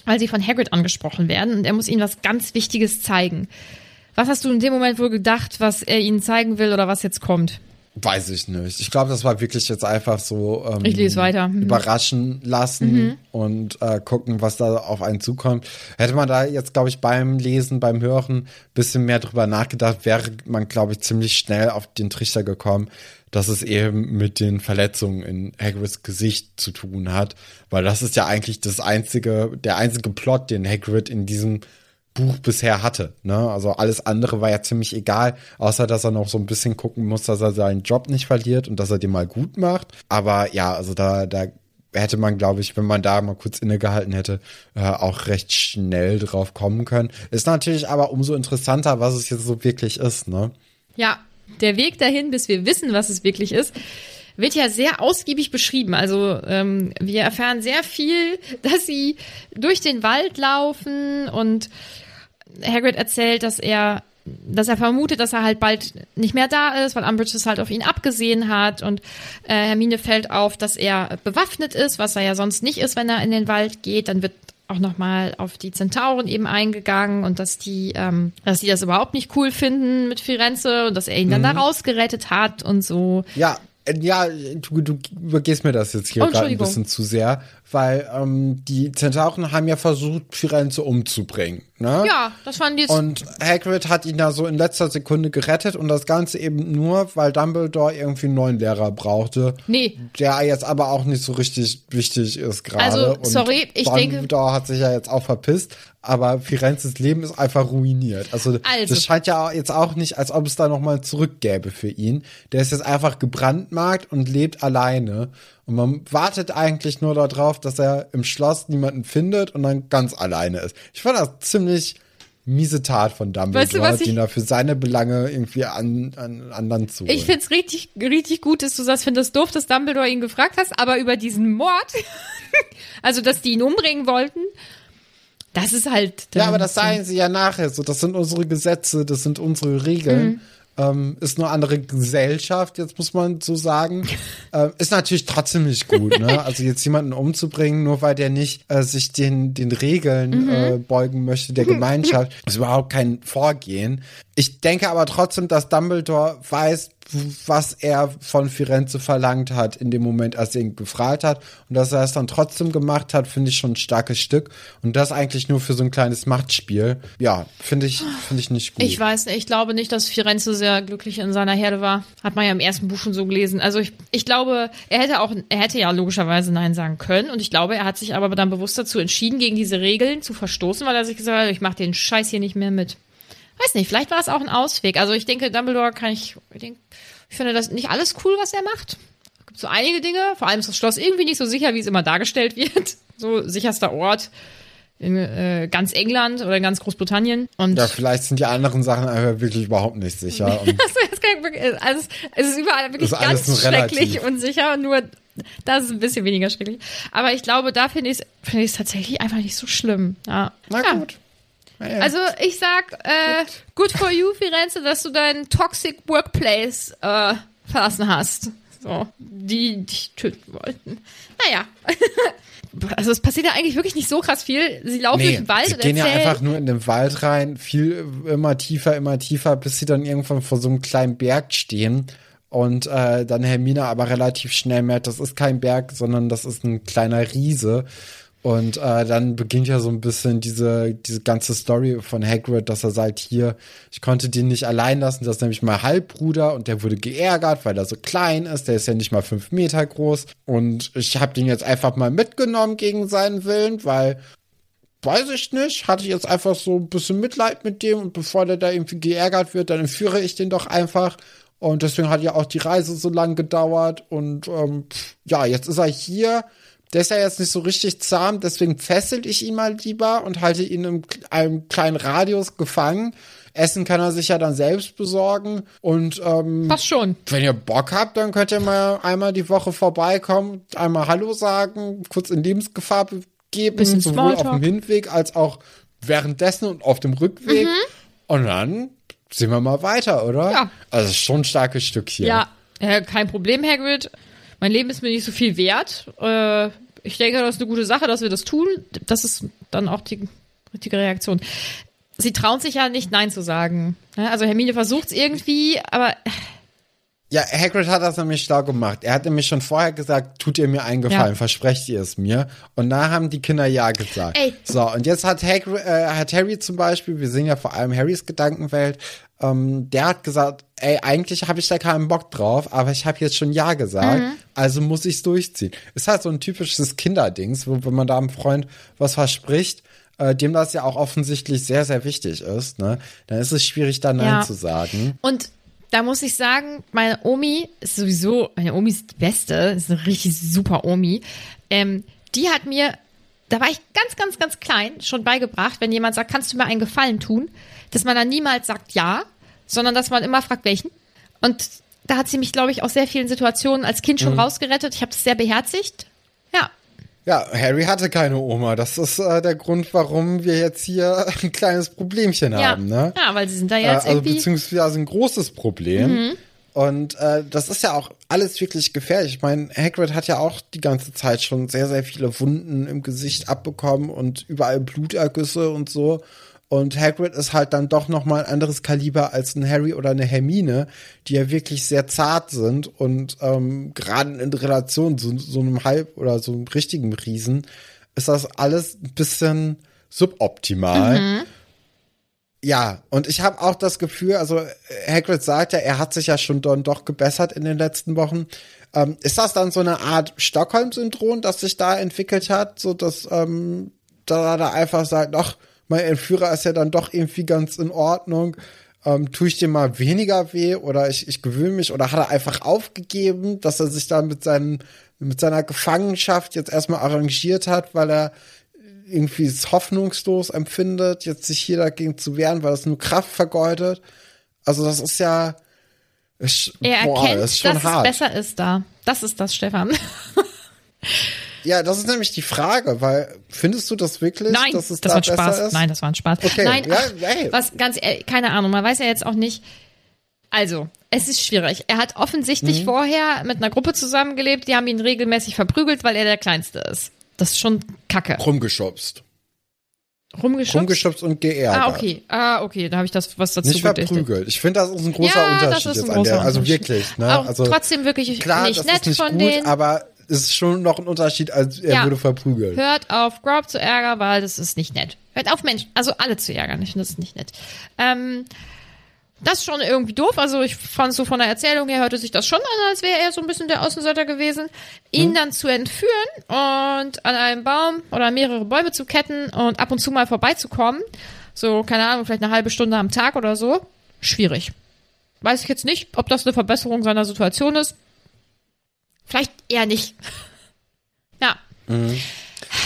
weil sie von Hagrid angesprochen werden und er muss ihnen was ganz Wichtiges zeigen. Was hast du in dem Moment wohl gedacht, was er ihnen zeigen will oder was jetzt kommt? Weiß ich nicht. Ich glaube, das war wirklich jetzt einfach so ähm, Ich lese weiter. Mhm. überraschen lassen und äh, gucken, was da auf einen zukommt. Hätte man da jetzt, glaube ich, beim Lesen, beim Hören bisschen mehr drüber nachgedacht, wäre man, glaube ich, ziemlich schnell auf den Trichter gekommen, dass es eben mit den Verletzungen in Hagrids Gesicht zu tun hat, weil das ist ja eigentlich das einzige, der einzige Plot, den Hagrid in diesem Buch bisher hatte. Ne? Also alles andere war ja ziemlich egal, außer dass er noch so ein bisschen gucken muss, dass er seinen Job nicht verliert und dass er den mal gut macht. Aber ja, also da, da hätte man, glaube ich, wenn man da mal kurz innegehalten hätte, äh, auch recht schnell drauf kommen können. Ist natürlich aber umso interessanter, was es jetzt so wirklich ist, ne? Ja, der Weg dahin, bis wir wissen, was es wirklich ist, wird ja sehr ausgiebig beschrieben. Also ähm, wir erfahren sehr viel, dass sie durch den Wald laufen und Hagrid erzählt, dass er dass er vermutet, dass er halt bald nicht mehr da ist, weil Umbridge es halt auf ihn abgesehen hat und äh, Hermine fällt auf, dass er bewaffnet ist, was er ja sonst nicht ist, wenn er in den Wald geht. Dann wird auch nochmal auf die Zentauren eben eingegangen und dass die, ähm, dass die das überhaupt nicht cool finden mit Firenze und dass er ihn dann da rausgerettet hat und so. Ja, äh, ja, du, du übergehst mir das jetzt hier Oh, gerade ein bisschen zu sehr, weil ähm, die Zentauren haben ja versucht, Firenze umzubringen. Ne? Ja, das ich jetzt. Und Hagrid hat ihn da so in letzter Sekunde gerettet und das Ganze eben nur, weil Dumbledore irgendwie einen neuen Lehrer brauchte. Nee. Der jetzt aber auch nicht so richtig wichtig ist gerade. Also, sorry, ich denke- Dumbledore hat sich ja jetzt auch verpisst, aber Firenzes Leben ist einfach ruiniert. Also, Also. das scheint ja jetzt auch nicht, als ob es da nochmal zurück gäbe für ihn. Der ist jetzt einfach gebrandmarkt und lebt alleine. Und man wartet eigentlich nur darauf, dass er im Schloss niemanden findet und dann ganz alleine ist. Ich fand das ziemlich miese Tat von Dumbledore, Weißt du, was ich- den er für seine Belange irgendwie an, an anderen zu Ich find's richtig, richtig gut, dass du sagst, findest doof, dass Dumbledore ihn gefragt hast, aber über diesen Mord, also dass die ihn umbringen wollten, das ist halt. Ja, aber das sagen sie ja nachher so. Das sind unsere Gesetze, das sind unsere Regeln. Mhm. Ähm, ist nur andere Gesellschaft, jetzt muss man so sagen. ähm, ist natürlich trotzdem nicht gut, ne? Also jetzt jemanden umzubringen, nur weil der nicht äh, sich den, den Regeln Mhm. äh, beugen möchte, der Gemeinschaft, ist überhaupt kein Vorgehen. Ich denke aber trotzdem, dass Dumbledore weiß, was er von Firenze verlangt hat in dem Moment, als er ihn gefragt hat. Und dass er es dann trotzdem gemacht hat, finde ich schon ein starkes Stück. Und das eigentlich nur für so ein kleines Machtspiel. Ja, finde ich, finde ich nicht gut. Ich weiß nicht, ich glaube nicht, dass Firenze sehr glücklich in seiner Herde war. Hat man ja im ersten Buch schon so gelesen. Also ich, ich glaube, er hätte auch, er hätte ja logischerweise Nein sagen können. Und ich glaube, er hat sich aber dann bewusst dazu entschieden, gegen diese Regeln zu verstoßen, weil er sich gesagt hat, ich mache den Scheiß hier nicht mehr mit. Weiß nicht, vielleicht war es auch ein Ausweg. Also ich denke, Dumbledore kann ich, ich, denke, ich finde das nicht alles cool, was er macht. Es gibt so einige Dinge, vor allem ist das Schloss irgendwie nicht so sicher, wie es immer dargestellt wird. So sicherster Ort in äh, ganz England oder in ganz Großbritannien. Und ja, vielleicht sind die anderen Sachen einfach wirklich überhaupt nicht sicher. Und Also, es, ist überall wirklich ist ganz relativ. schrecklich und sicher, nur das ist ein bisschen weniger schrecklich. Aber ich glaube, da finde ich es finde ich es tatsächlich einfach nicht so schlimm. Ja. na ja. gut. Ja, ja. Also ich sag, äh, good for you, Firenze, dass du deinen Toxic Workplace äh, verlassen hast. So, die dich töten wollten. Naja. Also es passiert ja eigentlich wirklich nicht so krass viel. Sie laufen durch den Wald sie gehen ja einfach nur in den Wald rein, viel immer tiefer, immer tiefer, bis sie dann irgendwann vor so einem kleinen Berg stehen. Und äh, dann Hermine aber relativ schnell merkt, das ist kein Berg, sondern das ist ein kleiner Riese. Und äh, dann beginnt ja so ein bisschen diese, diese ganze Story von Hagrid, dass er sagt, hier, ich konnte den nicht allein lassen, das ist nämlich mein Halbbruder und der wurde geärgert, weil er so klein ist, der ist ja nicht mal fünf Meter groß. Und ich habe den jetzt einfach mal mitgenommen gegen seinen Willen, weil weiß ich nicht, hatte ich jetzt einfach so ein bisschen Mitleid mit dem und bevor der da irgendwie geärgert wird, dann entführe ich den doch einfach. Und deswegen hat ja auch die Reise so lang gedauert und ähm, ja, jetzt ist er hier. Der ist ja jetzt nicht so richtig zahm, deswegen fessel ich ihn mal lieber und halte ihn in einem kleinen Radius gefangen. Essen kann er sich ja dann selbst besorgen. Und ähm, Passt schon. wenn ihr Bock habt, dann könnt ihr mal einmal die Woche vorbeikommen, einmal Hallo sagen, kurz in Lebensgefahr begeben, Bisschen sowohl auf dem Hinweg als auch währenddessen und auf dem Rückweg. Und dann sehen wir mal weiter, oder? Mhm. Ja. Also schon ein starkes Stück hier. Ja, äh, kein Problem, Hagrid. Mein Leben ist mir nicht so viel wert. Äh, ich denke, das ist eine gute Sache, dass wir das tun. Das ist dann auch die richtige Reaktion. Sie trauen sich ja nicht Nein zu sagen. Ne? Also Hermine versucht es irgendwie, aber Ja, Hagrid hat das nämlich schlau gemacht. Er hat nämlich schon vorher gesagt, tut ihr mir einen Gefallen, Ja. versprecht ihr es mir. Und da haben die Kinder ja gesagt. Ey. So, und jetzt hat, Hagrid, äh, hat Harry zum Beispiel, wir sehen ja vor allem Harrys Gedankenwelt, ähm, der hat gesagt, ey, eigentlich habe ich da keinen Bock drauf, aber ich habe jetzt schon Ja gesagt, Mhm. also muss ich's durchziehen. Ist halt so ein typisches Kinderdings, wo, wenn man da einem Freund was verspricht, äh, dem das ja auch offensichtlich sehr, sehr wichtig ist, ne, dann ist es schwierig, da Nein Ja. zu sagen. Und da muss ich sagen, meine Omi ist sowieso, meine Omi ist die beste, ist eine richtig super Omi. Ähm, die hat mir, da war ich ganz, ganz, ganz klein, schon beigebracht, wenn jemand sagt, kannst du mir einen Gefallen tun, dass man dann niemals sagt ja, sondern dass man immer fragt, welchen. Und da hat sie mich, glaube ich, aus sehr vielen Situationen als Kind schon rausgerettet. Ich habe das sehr beherzigt. Ja, Harry hatte keine Oma. Das ist äh, der Grund, warum wir jetzt hier ein kleines Problemchen ja, haben, ne? ja, weil sie sind da Äh, jetzt also irgendwie. beziehungsweise ein großes Problem. Und äh, das ist ja auch alles wirklich gefährlich. Ich meine, Hagrid hat ja auch die ganze Zeit schon sehr, sehr viele Wunden im Gesicht abbekommen und überall Blutergüsse und so. Und Hagrid ist halt dann doch noch mal ein anderes Kaliber als ein Harry oder eine Hermine, die ja wirklich sehr zart sind und ähm, gerade in Relation zu so einem Halb- oder so einem richtigen Riesen ist das alles ein bisschen suboptimal. Ja, und ich habe auch das Gefühl, also Hagrid sagt ja, er hat sich ja schon dann doch gebessert in den letzten Wochen. Ähm, ist das dann so eine Art Stockholm-Syndrom, das sich da entwickelt hat, so dass ähm, da da einfach sagt, ach, mein Entführer ist ja dann doch irgendwie ganz in Ordnung. Ähm, tue ich dem mal weniger weh oder ich, ich gewöhne mich oder hat er einfach aufgegeben, dass er sich da mit seinen mit seiner Gefangenschaft jetzt erstmal arrangiert hat, weil er irgendwie es hoffnungslos empfindet, jetzt sich hier dagegen zu wehren, weil es nur Kraft vergeudet. Also das ist ja ist, er boah, erkennt, ist schon dass hart. es besser ist da. Das ist das, Stefan. Ja, das ist nämlich die Frage, weil findest du das wirklich, Nein, dass es das da war ein besser Spaß. ist? Nein, das war ein Spaß. Okay, Nein, ja, ach, was ganz keine Ahnung, man weiß ja jetzt auch nicht. Also, es ist schwierig. Er hat offensichtlich Mhm. vorher mit einer Gruppe zusammengelebt, die haben ihn regelmäßig verprügelt, weil er der Kleinste ist. Das ist schon Kacke. Rumgeschubst. Rumgeschubst? Rumgeschubst und geärgert. Ah, okay. Ah, okay, da habe ich das was dazu Nicht verprügelt. Ich finde, das ist ein großer Ja, Unterschied das ist ein jetzt an großer der. Also wirklich, ne? Auch also trotzdem wirklich klar, nicht das nett ist nicht von gut, denen. aber ist schon noch ein Unterschied, als er Ja. wurde verprügelt. Hört auf, Grob zu ärgern, weil das ist nicht nett. Hört auf, Menschen, also alle zu ärgern. Ich finde das nicht nett. Ähm, das ist schon irgendwie doof. Also ich fand so von der Erzählung her hörte sich das schon an, als wäre er so ein bisschen der Außenseiter gewesen. Ihn Hm. dann zu entführen und an einem Baum oder mehrere Bäume zu ketten und ab und zu mal vorbeizukommen. So, keine Ahnung, vielleicht eine halbe Stunde am Tag oder so. Schwierig. Weiß ich jetzt nicht, ob das eine Verbesserung seiner Situation ist. Vielleicht eher nicht. ja.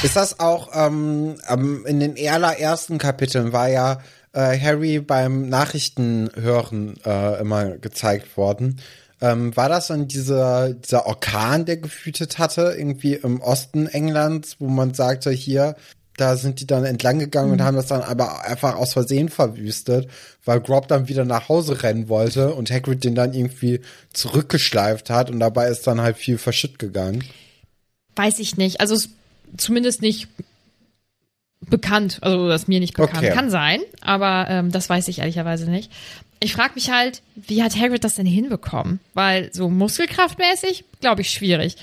Ist das auch ähm, in den allerersten Kapiteln war ja äh, Harry beim Nachrichtenhören äh, immer gezeigt worden. Ähm, war das dann dieser, dieser Orkan, der gewütet hatte, irgendwie im Osten Englands, wo man sagte, hier, da sind die dann entlang gegangen und haben das dann aber einfach aus Versehen verwüstet, weil Grob dann wieder nach Hause rennen wollte und Hagrid den dann irgendwie zurückgeschleift hat und dabei ist dann halt viel verschütt gegangen. Weiß ich nicht. Also es, zumindest nicht bekannt. Also das ist mir nicht bekannt. Okay. Kann sein, aber ähm, das weiß ich ehrlicherweise nicht. Ich frage mich halt, wie hat Hagrid das denn hinbekommen? Weil so muskelkraftmäßig, glaube ich, schwierig.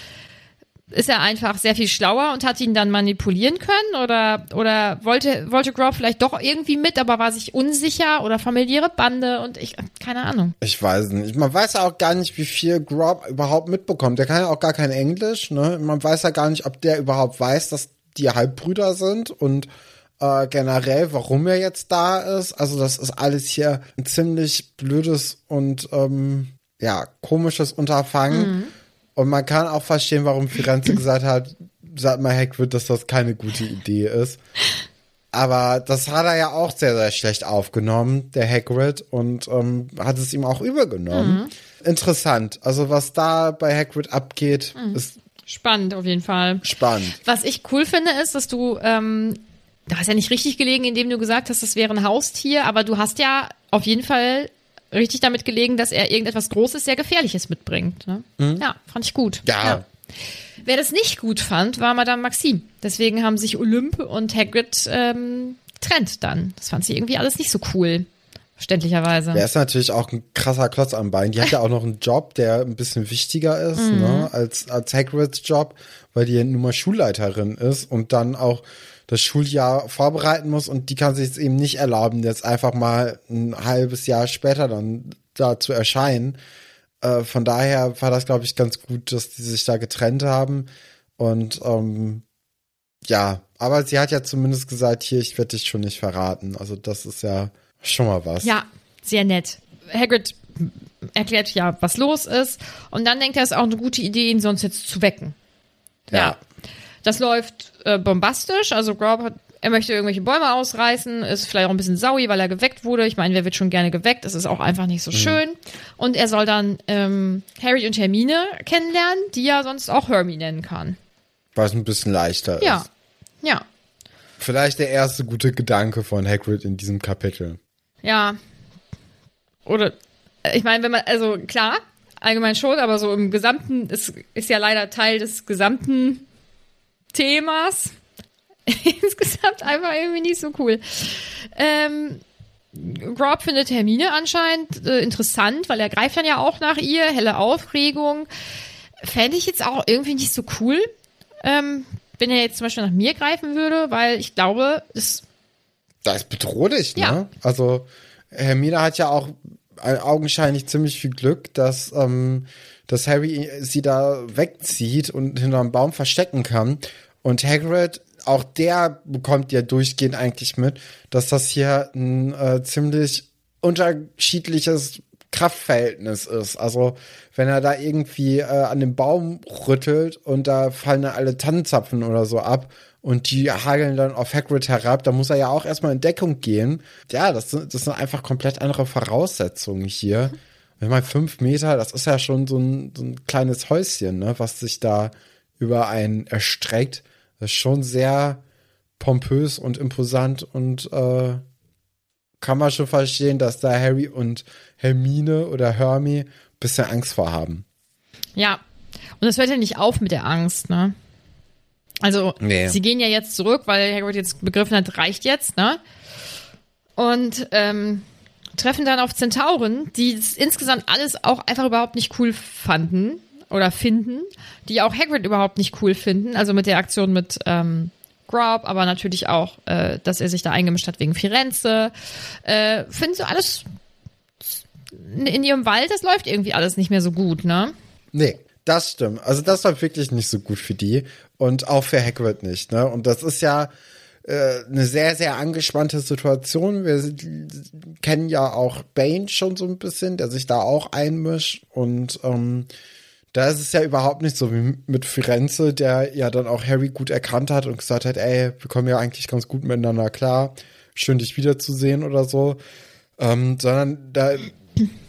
Ist er einfach sehr viel schlauer und hat ihn dann manipulieren können? Oder, oder wollte, wollte Grob vielleicht doch irgendwie mit, aber war sich unsicher? Oder familiäre Bande? Und ich, keine Ahnung. Ich weiß nicht. Man weiß ja auch gar nicht, wie viel Grob überhaupt mitbekommt. Der kann ja auch gar kein Englisch, ne? Man weiß ja gar nicht, ob der überhaupt weiß, dass die Halbbrüder sind und äh, generell, warum er jetzt da ist. Also das ist alles hier ein ziemlich blödes und ähm, ja, komisches Unterfangen. Und man kann auch verstehen, warum Firenze gesagt hat, sagt mal Hagrid, dass das keine gute Idee ist. Aber das hat er ja auch sehr, sehr schlecht aufgenommen, der Hagrid, und ähm, hat es ihm auch übergenommen. Interessant. Also was da bei Hagrid abgeht, ist Spannend auf jeden Fall. spannend. Was ich cool finde, ist, dass du, ähm, du hast ja nicht richtig gelegen, indem du gesagt hast, das wäre ein Haustier, aber du hast ja auf jeden Fall richtig damit gelegen, dass er irgendetwas Großes, sehr Gefährliches mitbringt. Ne? Ja, fand ich gut. Ja. Wer das nicht gut fand, war Madame Maxime. Deswegen haben sich Olymp und Hagrid ähm, getrennt dann. Das fand sie irgendwie alles nicht so cool. Verständlicherweise. Der ist natürlich auch ein krasser Klotz am Bein. Die hat ja auch noch einen Job, der ein bisschen wichtiger ist, ne, als, als Hagrids Job, weil die nun mal Schulleiterin ist und dann auch das Schuljahr vorbereiten muss und die kann sich jetzt eben nicht erlauben, jetzt einfach mal ein halbes Jahr später dann da zu erscheinen. Äh, von daher war das, glaube ich, ganz gut, dass die sich da getrennt haben. Und ähm, ja, aber sie hat ja zumindest gesagt, hier, ich werde dich schon nicht verraten. Also das ist ja schon mal was. Ja, sehr nett. Hagrid erklärt ja, was los ist. Und dann denkt er, es ist auch eine gute Idee, ihn sonst jetzt zu wecken. Ja. Das läuft äh, bombastisch. Also Grob hat, er möchte irgendwelche Bäume ausreißen, ist vielleicht auch ein bisschen saui, weil er geweckt wurde. Ich meine, wer wird schon gerne geweckt? Es ist auch einfach nicht so schön. Und er soll dann ähm, Harry und Hermine kennenlernen, die er sonst auch Hermie nennen kann. Was ein bisschen leichter Ja. ist. Ja. Vielleicht der erste gute Gedanke von Hagrid in diesem Kapitel. Ja. Oder, äh, ich meine, wenn man, also klar, allgemein schon, aber so im Gesamten, ist, ist ja leider Teil des gesamten Themas. Insgesamt einfach irgendwie nicht so cool. Ähm, Grob findet Hermine anscheinend äh, interessant, weil er greift dann ja auch nach ihr, helle Aufregung. Fände ich jetzt auch irgendwie nicht so cool, ähm, wenn er jetzt zum Beispiel nach mir greifen würde, weil ich glaube, es Das ist bedrohlich, ne? Ja. Also Hermine hat ja auch augenscheinlich ziemlich viel Glück, dass, ähm, dass Harry sie da wegzieht und hinterm Baum verstecken kann. Und Hagrid, auch der bekommt ja durchgehend eigentlich mit, dass das hier ein äh, ziemlich unterschiedliches Kraftverhältnis ist. Also wenn er da irgendwie äh, an dem Baum rüttelt und da fallen dann alle Tannenzapfen oder so ab und die hageln dann auf Hagrid herab, da muss er ja auch erstmal in Deckung gehen. Ja, das sind, das sind einfach komplett andere Voraussetzungen hier. Ich meine, fünf Meter, das ist ja schon so ein, so ein kleines Häuschen, ne, was sich da über einen erstreckt. Das ist schon sehr pompös und imposant und äh, kann man schon verstehen, dass da Harry und Hermine oder Hermie bisschen Angst vor haben. Ja. Und es hört ja nicht auf mit der Angst, ne? Also, Nee. sie gehen ja jetzt zurück, weil Hagrid jetzt begriffen hat, reicht jetzt, ne? Und ähm, treffen dann auf Zentauren, die es insgesamt alles auch einfach überhaupt nicht cool fanden oder finden, die auch Hagrid überhaupt nicht cool finden. Also mit der Aktion mit ähm, Grob, aber natürlich auch, äh, dass er sich da eingemischt hat wegen Firenze. Äh, finden sie alles in, ihrem Wald, das läuft irgendwie alles nicht mehr so gut, ne? Nee, das stimmt. Also das war wirklich nicht so gut für die und auch für Hagrid nicht. Ne? Und das ist ja äh, eine sehr, sehr angespannte Situation. Wir kennen ja auch Bane schon so ein bisschen, der sich da auch einmischt und ähm, da ist es ja überhaupt nicht so wie mit Firenze, der ja dann auch Harry gut erkannt hat und gesagt hat, ey, wir kommen ja eigentlich ganz gut miteinander klar, schön dich wiederzusehen oder so. Ähm, sondern da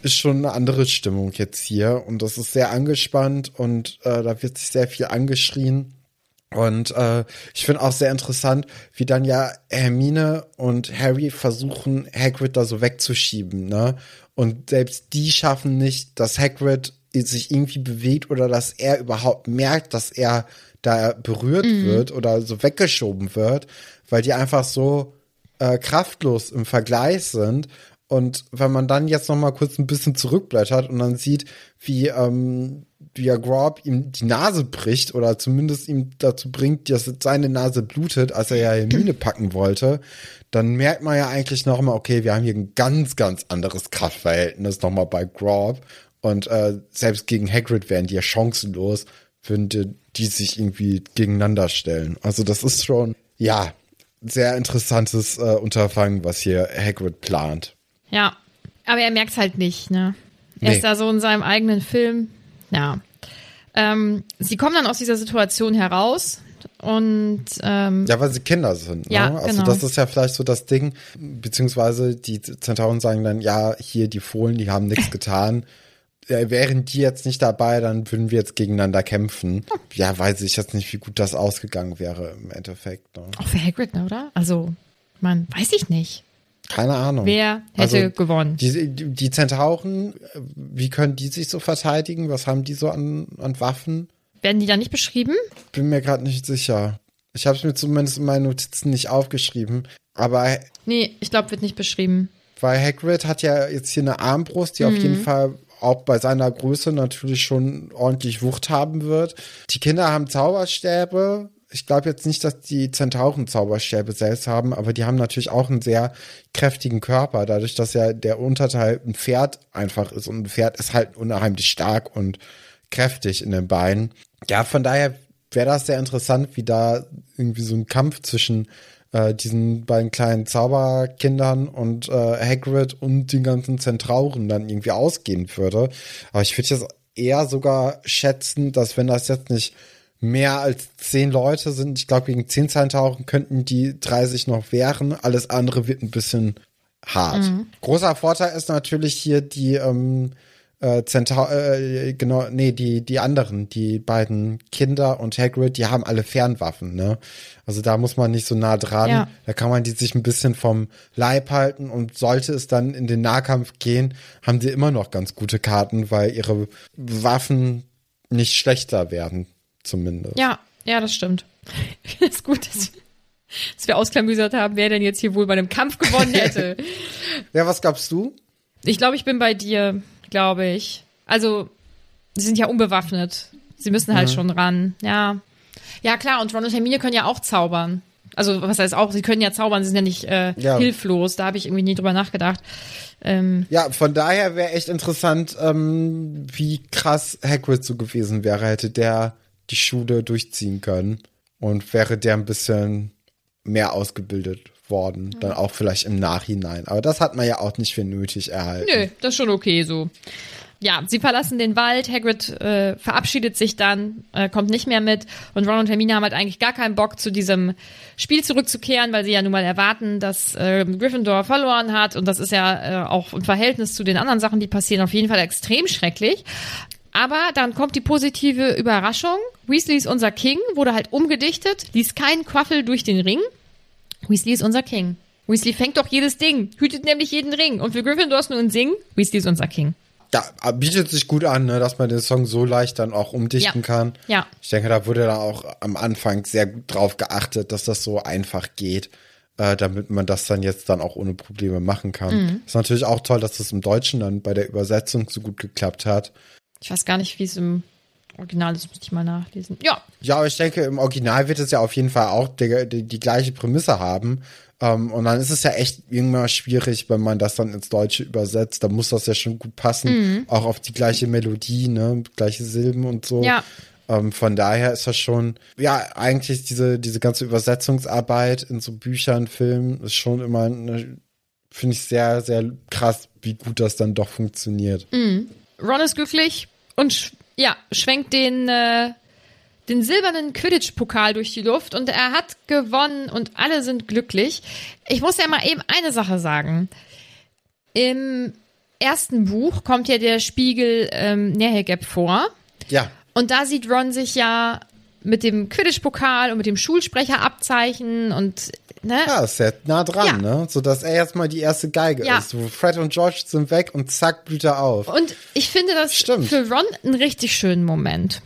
ist schon eine andere Stimmung jetzt hier und das ist sehr angespannt und äh, da wird sich sehr viel angeschrien. Und äh, ich finde auch sehr interessant, wie dann ja Hermine und Harry versuchen, Hagrid da so wegzuschieben, ne? Und selbst die schaffen nicht, dass Hagrid sich irgendwie bewegt oder dass er überhaupt merkt, dass er da berührt wird oder so weggeschoben wird, weil die einfach so äh, kraftlos im Vergleich sind. Und wenn man dann jetzt noch mal kurz ein bisschen zurückblättert und dann sieht, wie, ähm, wie er Grob ihm die Nase bricht oder zumindest ihm dazu bringt, dass seine Nase blutet, als er ja Hermine packen wollte, dann merkt man ja eigentlich noch mal, okay, wir haben hier ein ganz, ganz anderes Kraftverhältnis noch mal bei Grob. Und äh, selbst gegen Hagrid wären die ja chancenlos, würden die, sich irgendwie gegeneinander stellen. Also das ist schon, ja, sehr interessantes äh, Unterfangen, was hier Hagrid plant. Ja, aber er merkt's halt nicht, ne? Er Nee. ist da so in seinem eigenen Film. Ja. Ähm, sie kommen dann aus dieser Situation heraus. und ähm, Ja, weil sie Kinder sind. Ne? Ja, also genau. das ist ja vielleicht so das Ding, beziehungsweise die Zentauren sagen dann, ja, hier die Fohlen, die haben nichts getan. Äh, Wären die jetzt nicht dabei, dann würden wir jetzt gegeneinander kämpfen. Ja, weiß ich jetzt nicht, wie gut das ausgegangen wäre im Endeffekt. Ne? auch für Hagrid, ne, oder? Also, man, weiß ich nicht. Keine Ahnung. Wer hätte gewonnen? Die, die, die Zentauren, äh, wie können die sich so verteidigen? Was haben die so an, an Waffen? Werden die da nicht beschrieben? Bin mir gerade nicht sicher. Ich habe es mir zumindest in meinen Notizen nicht aufgeschrieben. Aber Nee, ich glaube, wird nicht beschrieben. Weil Hagrid hat ja jetzt hier eine Armbrust, die auf jeden Fall auch bei seiner Größe natürlich schon ordentlich Wucht haben wird. Die Kinder haben Zauberstäbe. Ich glaube jetzt nicht, dass die Zentauren Zauberstäbe selbst haben, aber die haben natürlich auch einen sehr kräftigen Körper, dadurch, dass ja der Unterteil ein Pferd einfach ist und ein Pferd ist halt unheimlich stark und kräftig in den Beinen. Ja, von daher wäre das sehr interessant, wie da irgendwie so ein Kampf zwischen äh, diesen beiden kleinen Zauberkindern und äh, Hagrid und den ganzen Zentrauren dann irgendwie ausgehen würde. Aber ich würde jetzt eher sogar schätzen, dass wenn das jetzt nicht mehr als zehn Leute sind, ich glaube gegen zehn Zentauren könnten die drei sich noch wehren. Alles andere wird ein bisschen hart. Großer Vorteil ist natürlich hier die ähm, äh, Zentau äh, genau, nee, die, die anderen, die beiden Kinder und Hagrid, die haben alle Fernwaffen, ne? Also da muss man nicht so nah dran. Ja. Da kann man die sich ein bisschen vom Leib halten und sollte es dann in den Nahkampf gehen, haben sie immer noch ganz gute Karten, weil ihre Waffen nicht schlechter werden, zumindest. Ja, ja, das stimmt. ist gut, dass, dass wir ausklamüsert haben, wer denn jetzt hier wohl bei einem Kampf gewonnen hätte. Ja, was gabst du? ich glaube, ich bin bei dir, glaube ich. Also, sie sind ja unbewaffnet. Sie müssen halt schon ran. Ja. Ja, klar, und Ron und Hermine können ja auch zaubern. Also, was heißt auch, sie können ja zaubern, sie sind ja nicht äh, Ja. hilflos. Da habe ich irgendwie nie drüber nachgedacht. Ähm, Ja, von daher wäre echt interessant, ähm, wie krass Hagrid so gewesen wäre, hätte der die Schule durchziehen können und wäre der ein bisschen mehr ausgebildet worden, dann auch vielleicht im Nachhinein. Aber das hat man ja auch nicht für nötig erhalten. Nö, das ist schon okay so. Ja, sie verlassen den Wald, Hagrid äh, verabschiedet sich dann, äh, kommt nicht mehr mit und Ron und Hermine haben halt eigentlich gar keinen Bock zu diesem Spiel zurückzukehren, weil sie ja nun mal erwarten, dass äh, Gryffindor verloren hat und das ist ja äh, auch im Verhältnis zu den anderen Sachen, die passieren, auf jeden Fall extrem schrecklich. Aber dann kommt die positive Überraschung. Weasley ist unser King, wurde halt umgedichtet, ließ keinen Quaffel durch den Ring. Weasley ist unser King. Weasley fängt doch jedes Ding, hütet nämlich jeden Ring. Und für Gryffindor ist nur ein Sing, Weasley ist unser King. Ja, bietet sich gut an, ne, dass man den Song so leicht dann auch umdichten Ja. kann. Ja. Ich denke, da wurde da auch am Anfang sehr gut drauf geachtet, dass das so einfach geht, äh, damit man das dann jetzt dann auch ohne Probleme machen kann. Mhm. Ist natürlich auch toll, dass das im Deutschen dann bei der Übersetzung so gut geklappt hat. Ich weiß gar nicht, wie es im Original ist, müsste ich mal nachlesen. Ja, Ja, aber ich denke, im Original wird es ja auf jeden Fall auch die, die, die gleiche Prämisse haben. Ähm, und dann ist es ja echt irgendwann schwierig, wenn man das dann ins Deutsche übersetzt. Da muss das ja schon gut passen. Auch auf die gleiche Melodie, ne? Gleiche Silben und so. Ja. Ähm, von daher ist das schon, ja, eigentlich diese, diese ganze Übersetzungsarbeit in so Büchern, Filmen ist schon immer, finde ich sehr, sehr krass, wie gut das dann doch funktioniert. Ron ist glücklich und ja, schwenkt den, äh, den silbernen Quidditch-Pokal durch die Luft und er hat gewonnen und alle sind glücklich. Ich muss ja mal eben eine Sache sagen. Im ersten Buch kommt ja der Spiegel ähm, Nehegeb vor. Ja, Und da sieht Ron sich ja mit dem Quidditch-Pokal und mit dem Schulsprecher abzeichnen und ne? Ja, ist sehr nah dran, Ja. ne? So dass er jetzt mal die erste Geige Ja. ist. Fred und George sind weg und zack, blüht er auf. Und ich finde das Stimmt. für Ron einen richtig schönen Moment.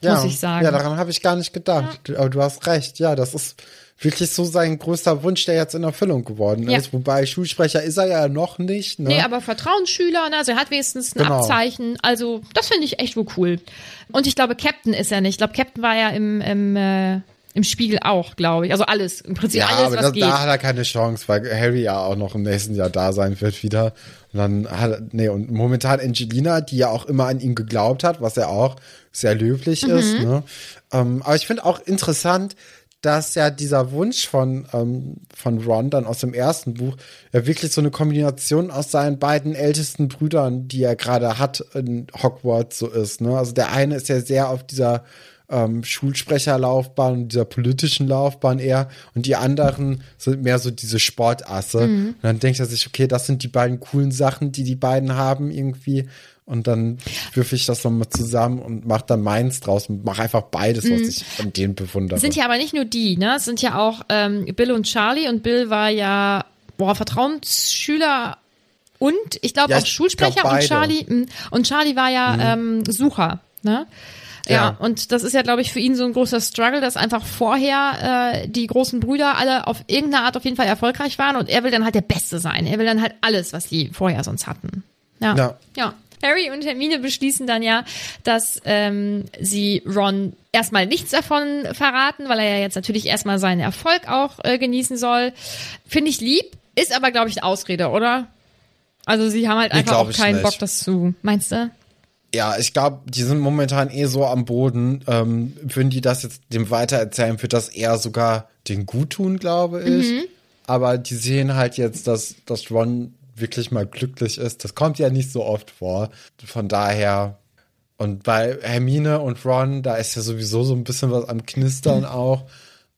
ja. muss ich sagen. Ja, daran habe ich gar nicht gedacht. Du- Aber du hast recht. Ja, das ist wirklich so sein größter Wunsch, der jetzt in Erfüllung geworden Ja. ist. Wobei Schulsprecher ist er ja noch nicht, ne? Nee, aber Vertrauensschüler, ne? also er hat wenigstens ein Genau. Abzeichen. Also das finde ich echt wohl cool. Und ich glaube, Captain ist er nicht. Ich glaube, Captain war ja im, im, äh, im Spiegel auch, glaube ich. Also alles, im Prinzip ja, alles, aber was das, geht. da hat er keine Chance, weil Harry ja auch noch im nächsten Jahr da sein wird wieder. Und dann hat er, nee, und momentan Angelina, die ja auch immer an ihn geglaubt hat, was ja auch sehr löblich Mhm. ist. Ne? Ähm, aber ich finde auch interessant, dass ja dieser Wunsch von, ähm, von Ron dann aus dem ersten Buch ja wirklich so eine Kombination aus seinen beiden ältesten Brüdern, die er gerade hat in Hogwarts so ist. Ne? Also der eine ist ja sehr auf dieser ähm, Schulsprecherlaufbahn und dieser politischen Laufbahn eher und die anderen sind mehr so diese Sportasse. Und dann denkt er sich, okay, das sind die beiden coolen Sachen, die die beiden haben irgendwie und dann würfe ich das nochmal zusammen und mache dann meins draus und mache einfach beides, was ich an denen bewundere. Sind ja aber nicht nur die, ne? Es sind ja auch ähm, Bill und Charlie und Bill war ja boah, Vertrauensschüler und ich glaube Ja, auch Schulsprecher glaub und. Charlie mh, und Charlie war ja ähm, Sucher, ne? Ja, Ja. und das ist ja, glaube ich, für ihn so ein großer Struggle, dass einfach vorher äh, die großen Brüder alle auf irgendeine Art auf jeden Fall erfolgreich waren und er will dann halt der Beste sein. Er will dann halt alles, was die vorher sonst hatten. Ja. Ja. ja. Harry und Hermine beschließen dann ja, dass ähm, sie Ron erstmal nichts davon verraten, weil er ja jetzt natürlich erstmal seinen Erfolg auch äh, genießen soll. Finde ich lieb, ist aber, glaube ich, eine Ausrede, oder? Also sie haben halt einfach auch keinen nicht. Bock, das zu. Meinst du? Ja, ich glaube, die sind momentan eh so am Boden. Ähm, würden die das jetzt dem weitererzählen, wird das eher sogar den gut tun, glaube ich. Aber die sehen halt jetzt, dass, dass Ron wirklich mal glücklich ist. Das kommt ja nicht so oft vor. Von daher. Und bei Hermine und Ron, da ist ja sowieso so ein bisschen was am Knistern auch.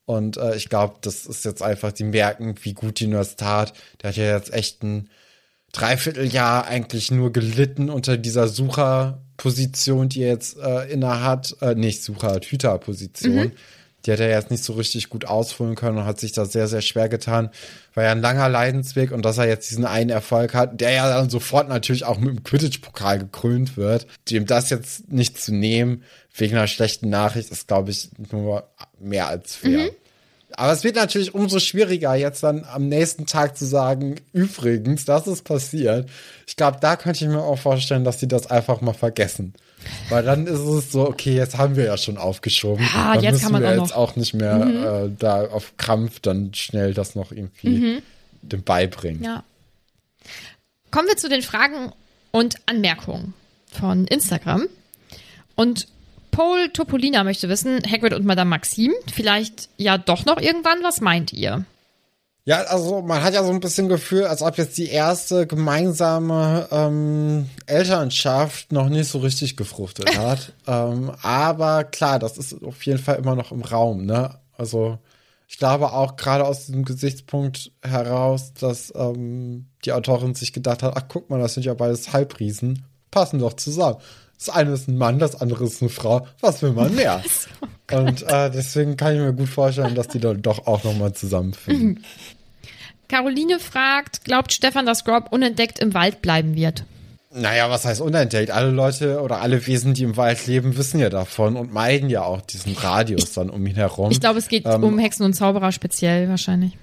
Und äh, ich glaube, das ist jetzt einfach, die merken, wie gut die das tat. Der hat ja jetzt echt ein Dreivierteljahr eigentlich nur gelitten unter dieser Sucherposition, die er jetzt äh, inne hat. Äh, nicht Sucher, Hüterposition. Die hat er jetzt nicht so richtig gut ausfüllen können und hat sich da sehr, sehr schwer getan. War ja ein langer Leidensweg und dass er jetzt diesen einen Erfolg hat, der ja dann sofort natürlich auch mit dem Quidditch-Pokal gekrönt wird. Dem das jetzt nicht zu nehmen, wegen einer schlechten Nachricht, ist, glaube ich, nur mehr als fair. Aber es wird natürlich umso schwieriger, jetzt dann am nächsten Tag zu sagen, übrigens, das ist passiert. Ich glaube, da könnte ich mir auch vorstellen, dass die das einfach mal vergessen. Weil dann ist es so, okay, jetzt haben wir ja schon aufgeschoben. Ja, dann jetzt müssen kann man wir auch jetzt auch nicht mehr äh, da auf Krampf dann schnell das noch irgendwie dem beibringen. Ja. Kommen wir zu den Fragen und Anmerkungen von Instagram. Und Paul Topolina möchte wissen, Hagrid und Madame Maxim, vielleicht ja doch noch irgendwann, was meint ihr? Ja, also man hat ja so ein bisschen Gefühl, als ob jetzt die erste gemeinsame ähm, Elternschaft noch nicht so richtig gefruchtet hat. ähm, aber klar, das ist auf jeden Fall immer noch im Raum, ne? Also ich glaube auch gerade aus diesem Gesichtspunkt heraus, dass ähm, die Autorin sich gedacht hat, ach guck mal, das sind ja beides Halbriesen, passen doch zusammen. Das eine ist ein Mann, das andere ist eine Frau. Was will man mehr? Und äh, deswegen kann ich mir gut vorstellen, dass die dann doch auch nochmal zusammenfinden. Caroline fragt, glaubt Stefan, dass Grob unentdeckt im Wald bleiben wird? Naja, was heißt unentdeckt? Alle Leute oder alle Wesen, die im Wald leben, wissen ja davon und meiden ja auch diesen Radius dann um ihn herum. Ich glaube, es geht Ähm, um Hexen und Zauberer speziell wahrscheinlich.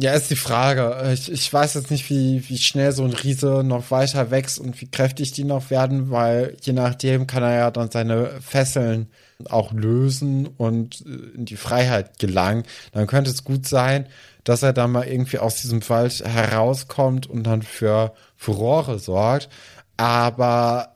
Ja, ist die Frage. Ich, ich weiß jetzt nicht, wie, wie schnell so ein Riese noch weiter wächst und wie kräftig die noch werden, weil je nachdem kann er ja dann seine Fesseln auch lösen und äh, in die Freiheit gelangen. Dann könnte es gut sein, dass er dann mal irgendwie aus diesem Wald herauskommt und dann für Furore sorgt. Aber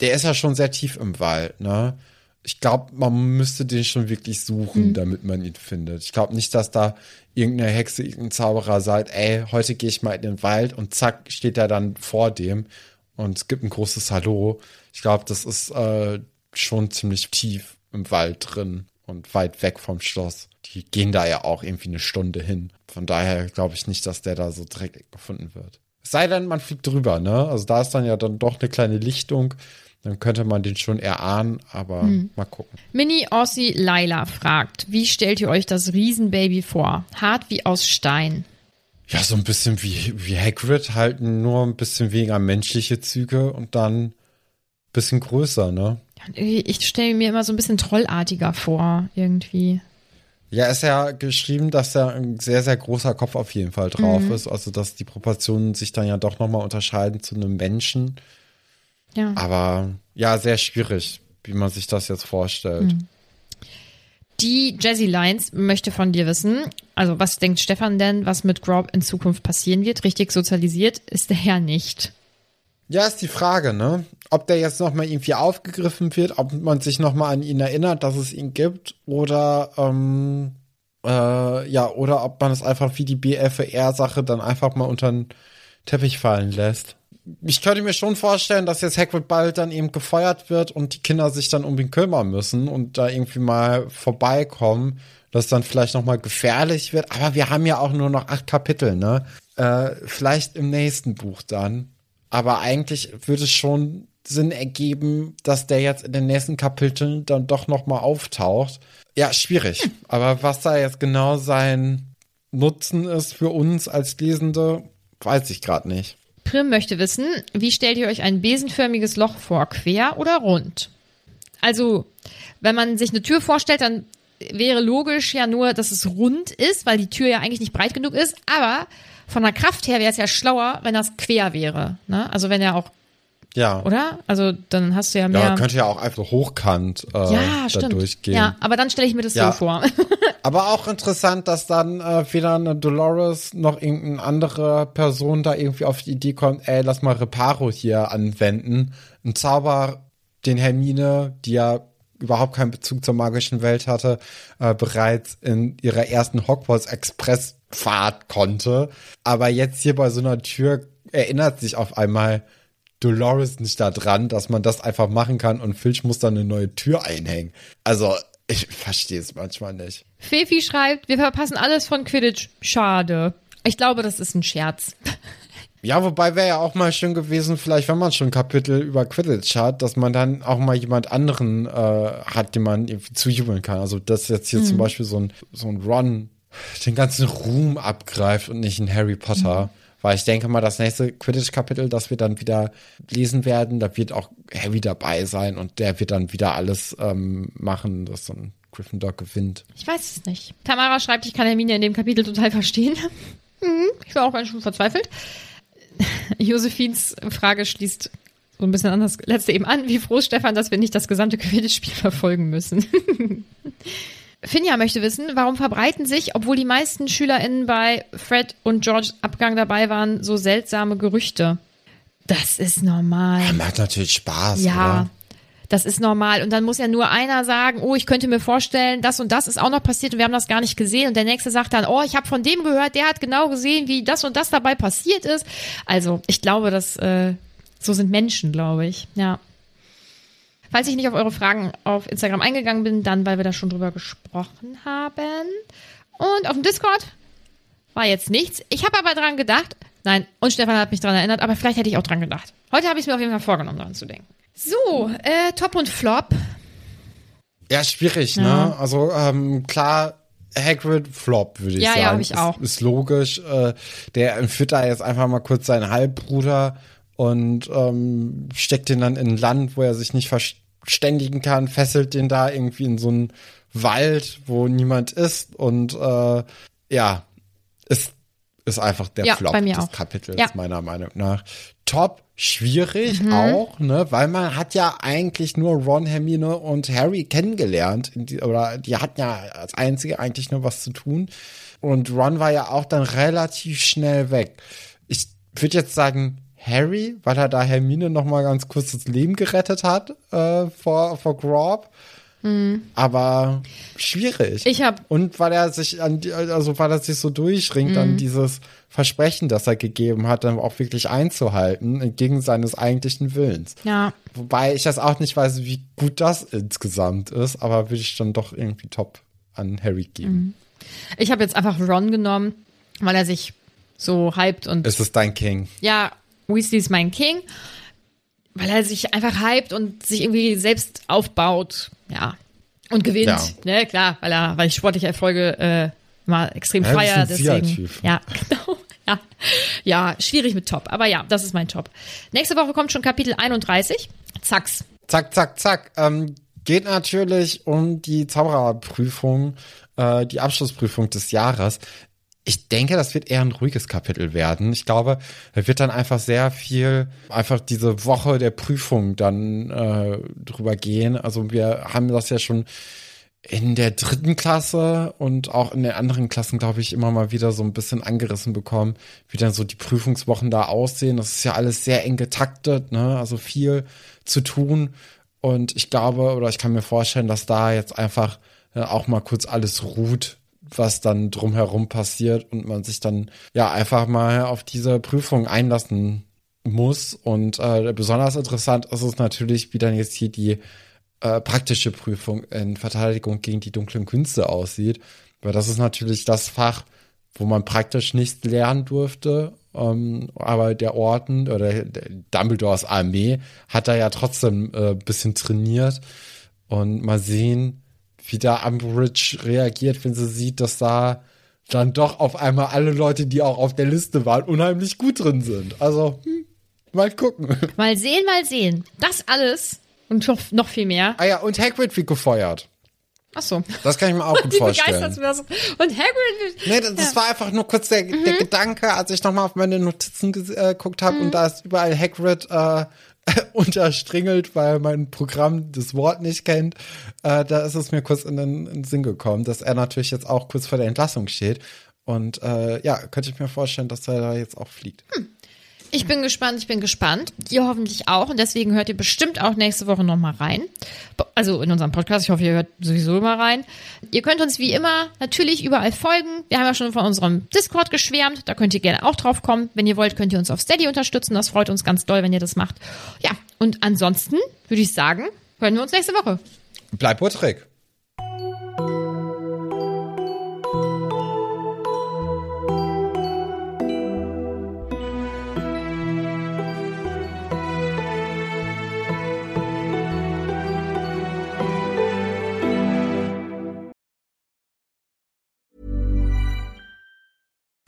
der ist ja schon sehr tief im Wald, ne? Ich glaube, man müsste den schon wirklich suchen, damit man ihn findet. Ich glaube nicht, dass da irgendeine Hexe, irgendein Zauberer sagt, ey, heute gehe ich mal in den Wald und zack, steht er dann vor dem und gibt ein großes Hallo. Ich glaube, das ist äh, schon ziemlich tief im Wald drin und weit weg vom Schloss. Die gehen da ja auch irgendwie eine Stunde hin. Von daher glaube ich nicht, dass der da so direkt gefunden wird. Es sei denn, man fliegt drüber, ne? Also da ist dann ja dann doch eine kleine Lichtung. Dann könnte man den schon erahnen, aber mal gucken. Mini Aussie Laila fragt, wie stellt ihr euch das Riesenbaby vor? Hart wie aus Stein. Ja, so ein bisschen wie, wie Hagrid, halt nur ein bisschen weniger menschliche Züge und dann ein bisschen größer, ne? Ich stelle mir immer so ein bisschen trollartiger vor, irgendwie. Ja, ist ja geschrieben, dass da ein sehr, sehr großer Kopf auf jeden Fall drauf ist. Also, dass die Proportionen sich dann ja doch nochmal unterscheiden zu einem Menschen. Ja. Aber ja, sehr schwierig, wie man sich das jetzt vorstellt. Die Jazzy Lines möchte von dir wissen, also was denkt Stefan denn, was mit Grob in Zukunft passieren wird? Richtig sozialisiert ist er ja nicht. Ja, ist die Frage, ne? Ob der jetzt nochmal irgendwie aufgegriffen wird, ob man sich nochmal an ihn erinnert, dass es ihn gibt, oder ähm, äh, ja, oder ob man es einfach wie die BFR-Sache dann einfach mal unter den Teppich fallen lässt. Ich könnte mir schon vorstellen, dass jetzt Hagrid bald dann eben gefeuert wird und die Kinder sich dann um ihn kümmern müssen und da irgendwie mal vorbeikommen, dass dann vielleicht noch mal gefährlich wird. Aber wir haben ja auch nur noch acht Kapitel, ne? Äh, vielleicht im nächsten Buch dann. Aber eigentlich würde es schon Sinn ergeben, dass der jetzt in den nächsten Kapiteln dann doch noch mal auftaucht. Ja, schwierig. Aber was da jetzt genau sein Nutzen ist für uns als Lesende, weiß ich gerade nicht. Prim möchte wissen, wie stellt ihr euch ein besenförmiges Loch vor, quer oder rund? Also, wenn man sich eine Tür vorstellt, dann wäre logisch ja nur, dass es rund ist, weil die Tür ja eigentlich nicht breit genug ist. Aber von der Kraft her wäre es ja schlauer, wenn das quer wäre. Ne? Also wenn er auch, Ja. oder? Also dann hast du ja mehr. Ja, könnte ja auch einfach hochkant äh, ja da durchgehen. Ja, aber dann stelle ich mir das Ja. so vor. Aber auch interessant, dass dann äh, weder eine Dolores noch irgendeine andere Person da irgendwie auf die Idee kommt, ey, lass mal Reparo hier anwenden. Ein Zauber, den Hermine, die ja überhaupt keinen Bezug zur magischen Welt hatte, äh, bereits in ihrer ersten Hogwarts Expressfahrt konnte. Aber jetzt hier bei so einer Tür erinnert sich auf einmal Dolores nicht daran, dass man das einfach machen kann und Filch muss dann eine neue Tür einhängen. Also, ich verstehe es manchmal nicht. Fefi schreibt, wir verpassen alles von Quidditch. Schade. Ich glaube, das ist ein Scherz. Ja, wobei wäre ja auch mal schön gewesen, vielleicht wenn man schon ein Kapitel über Quidditch hat, dass man dann auch mal jemand anderen äh, hat, den man zujubeln kann. Also dass jetzt hier zum Beispiel so ein, so ein Ron den ganzen Ruhm abgreift und nicht ein Harry Potter. Weil ich denke mal, das nächste Quidditch-Kapitel, das wir dann wieder lesen werden, da wird auch Harry dabei sein und der wird dann wieder alles ähm, machen, dass so ein Gryffindor gewinnt. Ich weiß es nicht. Tamara schreibt, ich kann Hermine in dem Kapitel total verstehen. Mhm, ich war auch ganz schön verzweifelt. Josephins Frage schließt so ein bisschen an das letzte eben an. Wie froh ist Stefan, dass wir nicht das gesamte Quidditch-Spiel verfolgen müssen. Finja möchte wissen, warum verbreiten sich, obwohl die meisten SchülerInnen bei Fred und George Abgang dabei waren, so seltsame Gerüchte? Das ist normal. Macht natürlich Spaß, Ja, oder? das ist normal. Und dann muss ja nur einer sagen, oh, ich könnte mir vorstellen, das und das ist auch noch passiert und wir haben das gar nicht gesehen. Und der nächste sagt dann, oh, ich habe von dem gehört, der hat genau gesehen, wie das und das dabei passiert ist. Also ich glaube, dass äh, so sind Menschen, glaube ich. Ja. Falls ich nicht auf eure Fragen auf Instagram eingegangen bin, dann, weil wir da schon drüber gesprochen haben. Und auf dem Discord war jetzt nichts. Ich habe aber dran gedacht. Nein, und Stefan hat mich dran erinnert, aber vielleicht hätte ich auch dran gedacht. Heute habe ich es mir auf jeden Fall vorgenommen, daran zu denken. So, äh, Top und Flop. Ja, schwierig, Ja. ne? Also ähm, klar, Hagrid Flop, würde ich Ja, ja, sagen. hab ich auch. Ist, ist logisch. Äh, der entführt da jetzt einfach mal kurz seinen Halbbruder und ähm, steckt den dann in ein Land, wo er sich nicht verständigen kann, fesselt den da irgendwie in so einen Wald, wo niemand ist und äh, ja, ist ist einfach der Ja, Flop bei mir des auch. Kapitels, Ja. meiner Meinung nach. Top, schwierig Mhm. auch, ne, weil man hat ja eigentlich nur Ron, Hermine und Harry kennengelernt, die, oder die hatten ja als einzige eigentlich nur was zu tun. Und Ron war ja auch dann relativ schnell weg. Ich würde jetzt sagen, Harry, weil er da Hermine noch mal ganz kurz das Leben gerettet hat äh, vor, vor Grob. Aber schwierig. Mhm. Ich hab- und weil er sich an die, also weil er sich so durchringt Mhm. an dieses Versprechen, das er gegeben hat, dann auch wirklich einzuhalten, entgegen seines eigentlichen Willens. Ja, Wobei ich das auch nicht weiß, wie gut das insgesamt ist, aber würde ich dann doch irgendwie top an Harry geben. ich habe jetzt einfach Ron genommen, weil er sich so hypt und Es ist dein King. ja, Weasley ist mein King, weil er sich einfach hypt und sich irgendwie selbst aufbaut, ja, und gewinnt, Ja. ne, klar, weil er, weil ich sportliche Erfolge äh, mal extrem Ja, feier, deswegen, ja, genau, ja, ja, schwierig mit Top, aber ja, das ist mein Top. Nächste Woche kommt schon Kapitel 31, Zacks. Zack, zack, zack. Ähm, geht natürlich um die Zaubererprüfung, äh, die Abschlussprüfung des Jahres. Ich denke, das wird eher ein ruhiges Kapitel werden. Ich glaube, da wird dann einfach sehr viel, einfach diese Woche der Prüfung dann äh, drüber gehen. Also wir haben das ja schon in der dritten Klasse und auch in den anderen Klassen, glaube ich, immer mal wieder so ein bisschen angerissen bekommen, wie dann so die Prüfungswochen da aussehen. Das ist ja alles sehr eng getaktet, ne? Also viel zu tun. Und ich glaube, oder ich kann mir vorstellen, dass da jetzt einfach äh, auch mal kurz alles ruht, was dann drumherum passiert und man sich dann ja einfach mal auf diese Prüfung einlassen muss. Und äh, besonders interessant ist es natürlich, wie dann jetzt hier die äh, praktische Prüfung in Verteidigung gegen die dunklen Künste aussieht. Weil das ist natürlich das Fach, wo man praktisch nichts lernen durfte. Ähm, aber der Orden oder Dumbledores Armee hat da ja trotzdem äh, bisschen trainiert. Und mal sehen, wie da Umbridge reagiert, wenn sie sieht, dass da dann doch auf einmal alle Leute, die auch auf der Liste waren, unheimlich gut drin sind. Also, hm, mal gucken. Mal sehen, mal sehen. Das alles und noch viel mehr. Ah ja, und Hagrid wird gefeuert. Ach so. Das kann ich mir auch gut vorstellen. Und Hagrid. Nee, das, das war einfach nur kurz der, der Gedanke, als ich nochmal auf meine Notizen äh, geguckt habe und da ist überall Hagrid äh, unterstringelt, weil mein Programm das Wort nicht kennt. Äh, da ist es mir kurz in den, in den Sinn gekommen, dass er natürlich jetzt auch kurz vor der Entlassung steht. Und äh, ja, könnte ich mir vorstellen, dass er da jetzt auch fliegt. Ich bin gespannt, ich bin gespannt. Ihr hoffentlich auch. Und deswegen hört ihr bestimmt auch nächste Woche nochmal rein. Also in unserem Podcast. Ich hoffe, ihr hört sowieso immer rein. Ihr könnt uns wie immer natürlich überall folgen. Wir haben ja schon von unserem Discord geschwärmt. Da könnt ihr gerne auch drauf kommen. Wenn ihr wollt, könnt ihr uns auf Steady unterstützen. Das freut uns ganz doll, wenn ihr das macht. Ja, und ansonsten würde ich sagen, hören wir uns nächste Woche. Bleib Trick.